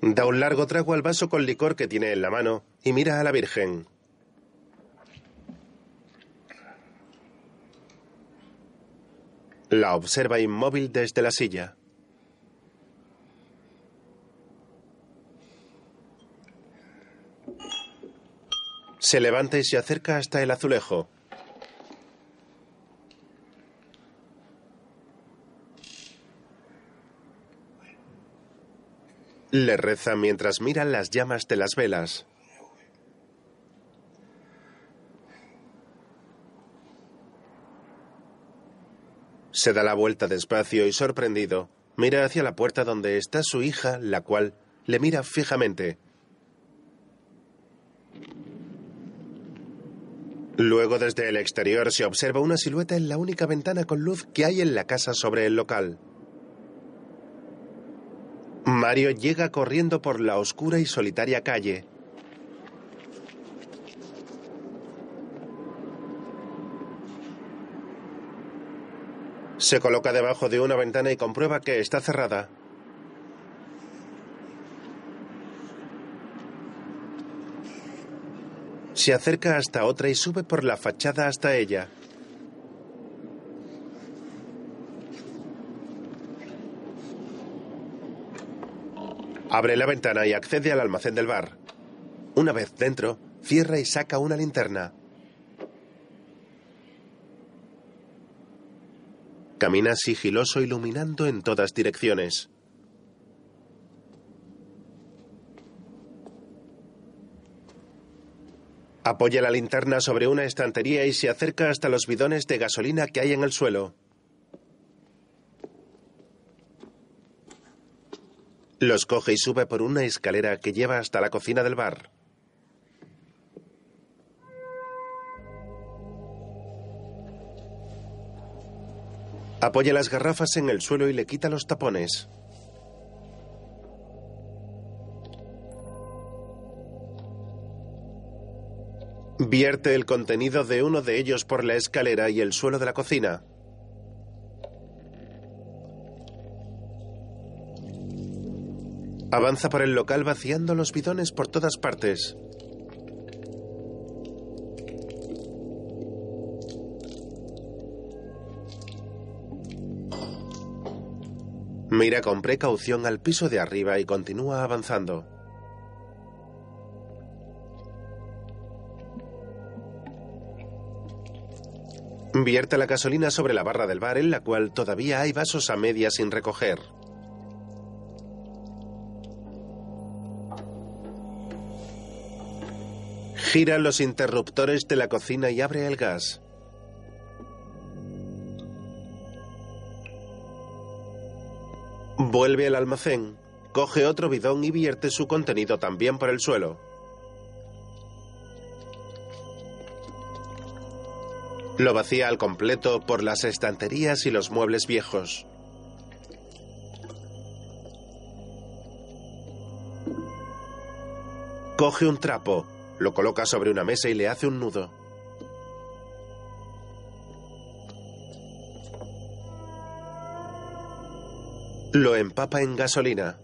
Da un largo trago al vaso con licor que tiene en la mano y mira a la Virgen. La observa inmóvil desde la silla. Se levanta y se acerca hasta el azulejo. Le reza mientras mira las llamas de las velas. Se da la vuelta despacio y sorprendido, mira hacia la puerta donde está su hija, la cual le mira fijamente. Luego desde el exterior se observa una silueta en la única ventana con luz que hay en la casa sobre el local. Mario llega corriendo por la oscura y solitaria calle. Se coloca debajo de una ventana y comprueba que está cerrada. Se acerca hasta otra y sube por la fachada hasta ella. Abre la ventana y accede al almacén del bar. Una vez dentro, cierra y saca una linterna. Camina sigiloso iluminando en todas direcciones. Apoya la linterna sobre una estantería y se acerca hasta los bidones de gasolina que hay en el suelo. Los coge y sube por una escalera que lleva hasta la cocina del bar. Apoya las garrafas en el suelo y le quita los tapones. Vierte el contenido de uno de ellos por la escalera y el suelo de la cocina. Avanza por el local vaciando los bidones por todas partes. Mira con precaución al piso de arriba y continúa avanzando. Vierte la gasolina sobre la barra del bar en la cual todavía hay vasos a medias sin recoger. Gira los interruptores de la cocina y abre el gas. Vuelve al almacén, coge otro bidón y vierte su contenido también por el suelo. Lo vacía al completo por las estanterías y los muebles viejos. Coge un trapo, lo coloca sobre una mesa y le hace un nudo. Lo empapa en gasolina.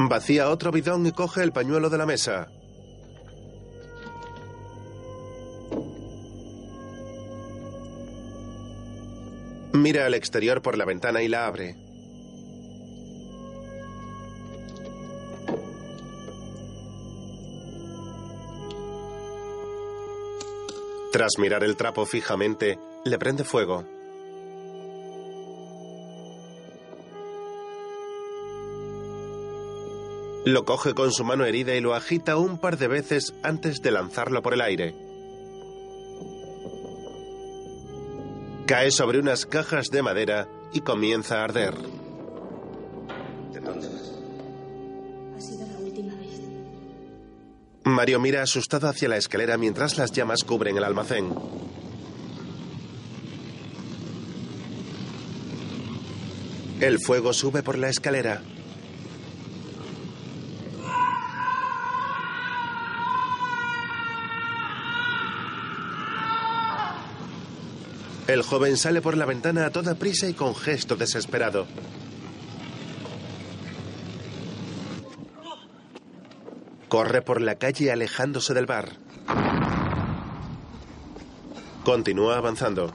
Vacía otro bidón y coge el pañuelo de la mesa. Mira al exterior por la ventana y la abre. Tras mirar el trapo fijamente, le prende fuego. Lo coge con su mano herida y lo agita un par de veces antes de lanzarlo por el aire. Cae sobre unas cajas de madera y comienza a arder. ¿De dónde Ha sido la última vez. Mario mira asustado hacia la escalera mientras las llamas cubren el almacén. El fuego sube por la escalera. El joven sale por la ventana a toda prisa y con gesto desesperado. Corre por la calle alejándose del bar. Continúa avanzando.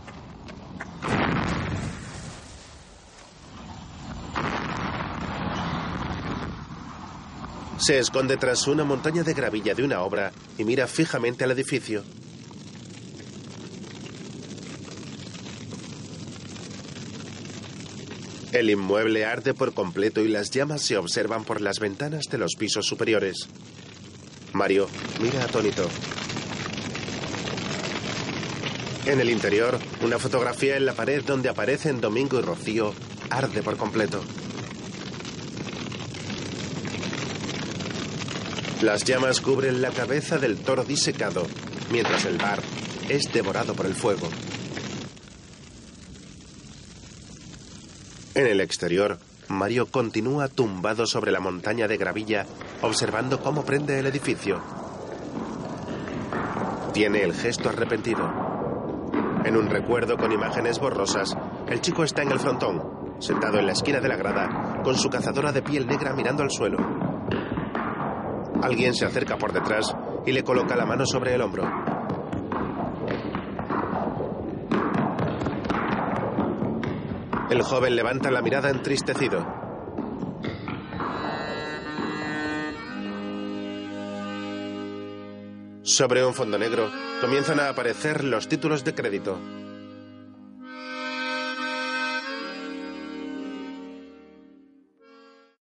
Se esconde tras una montaña de gravilla de una obra y mira fijamente al edificio. El inmueble arde por completo y las llamas se observan por las ventanas de los pisos superiores. Mario mira atónito. En el interior, una fotografía en la pared donde aparecen Domingo y Rocío arde por completo. Las llamas cubren la cabeza del toro disecado, mientras el bar es devorado por el fuego. En el exterior, Mario continúa tumbado sobre la montaña de gravilla, observando cómo prende el edificio. Tiene el gesto arrepentido. En un recuerdo con imágenes borrosas, el chico está en el frontón, sentado en la esquina de la grada, con su cazadora de piel negra mirando al suelo. Alguien se acerca por detrás y le coloca la mano sobre el hombro. El joven levanta la mirada entristecido. Sobre un fondo negro comienzan a aparecer los títulos de crédito.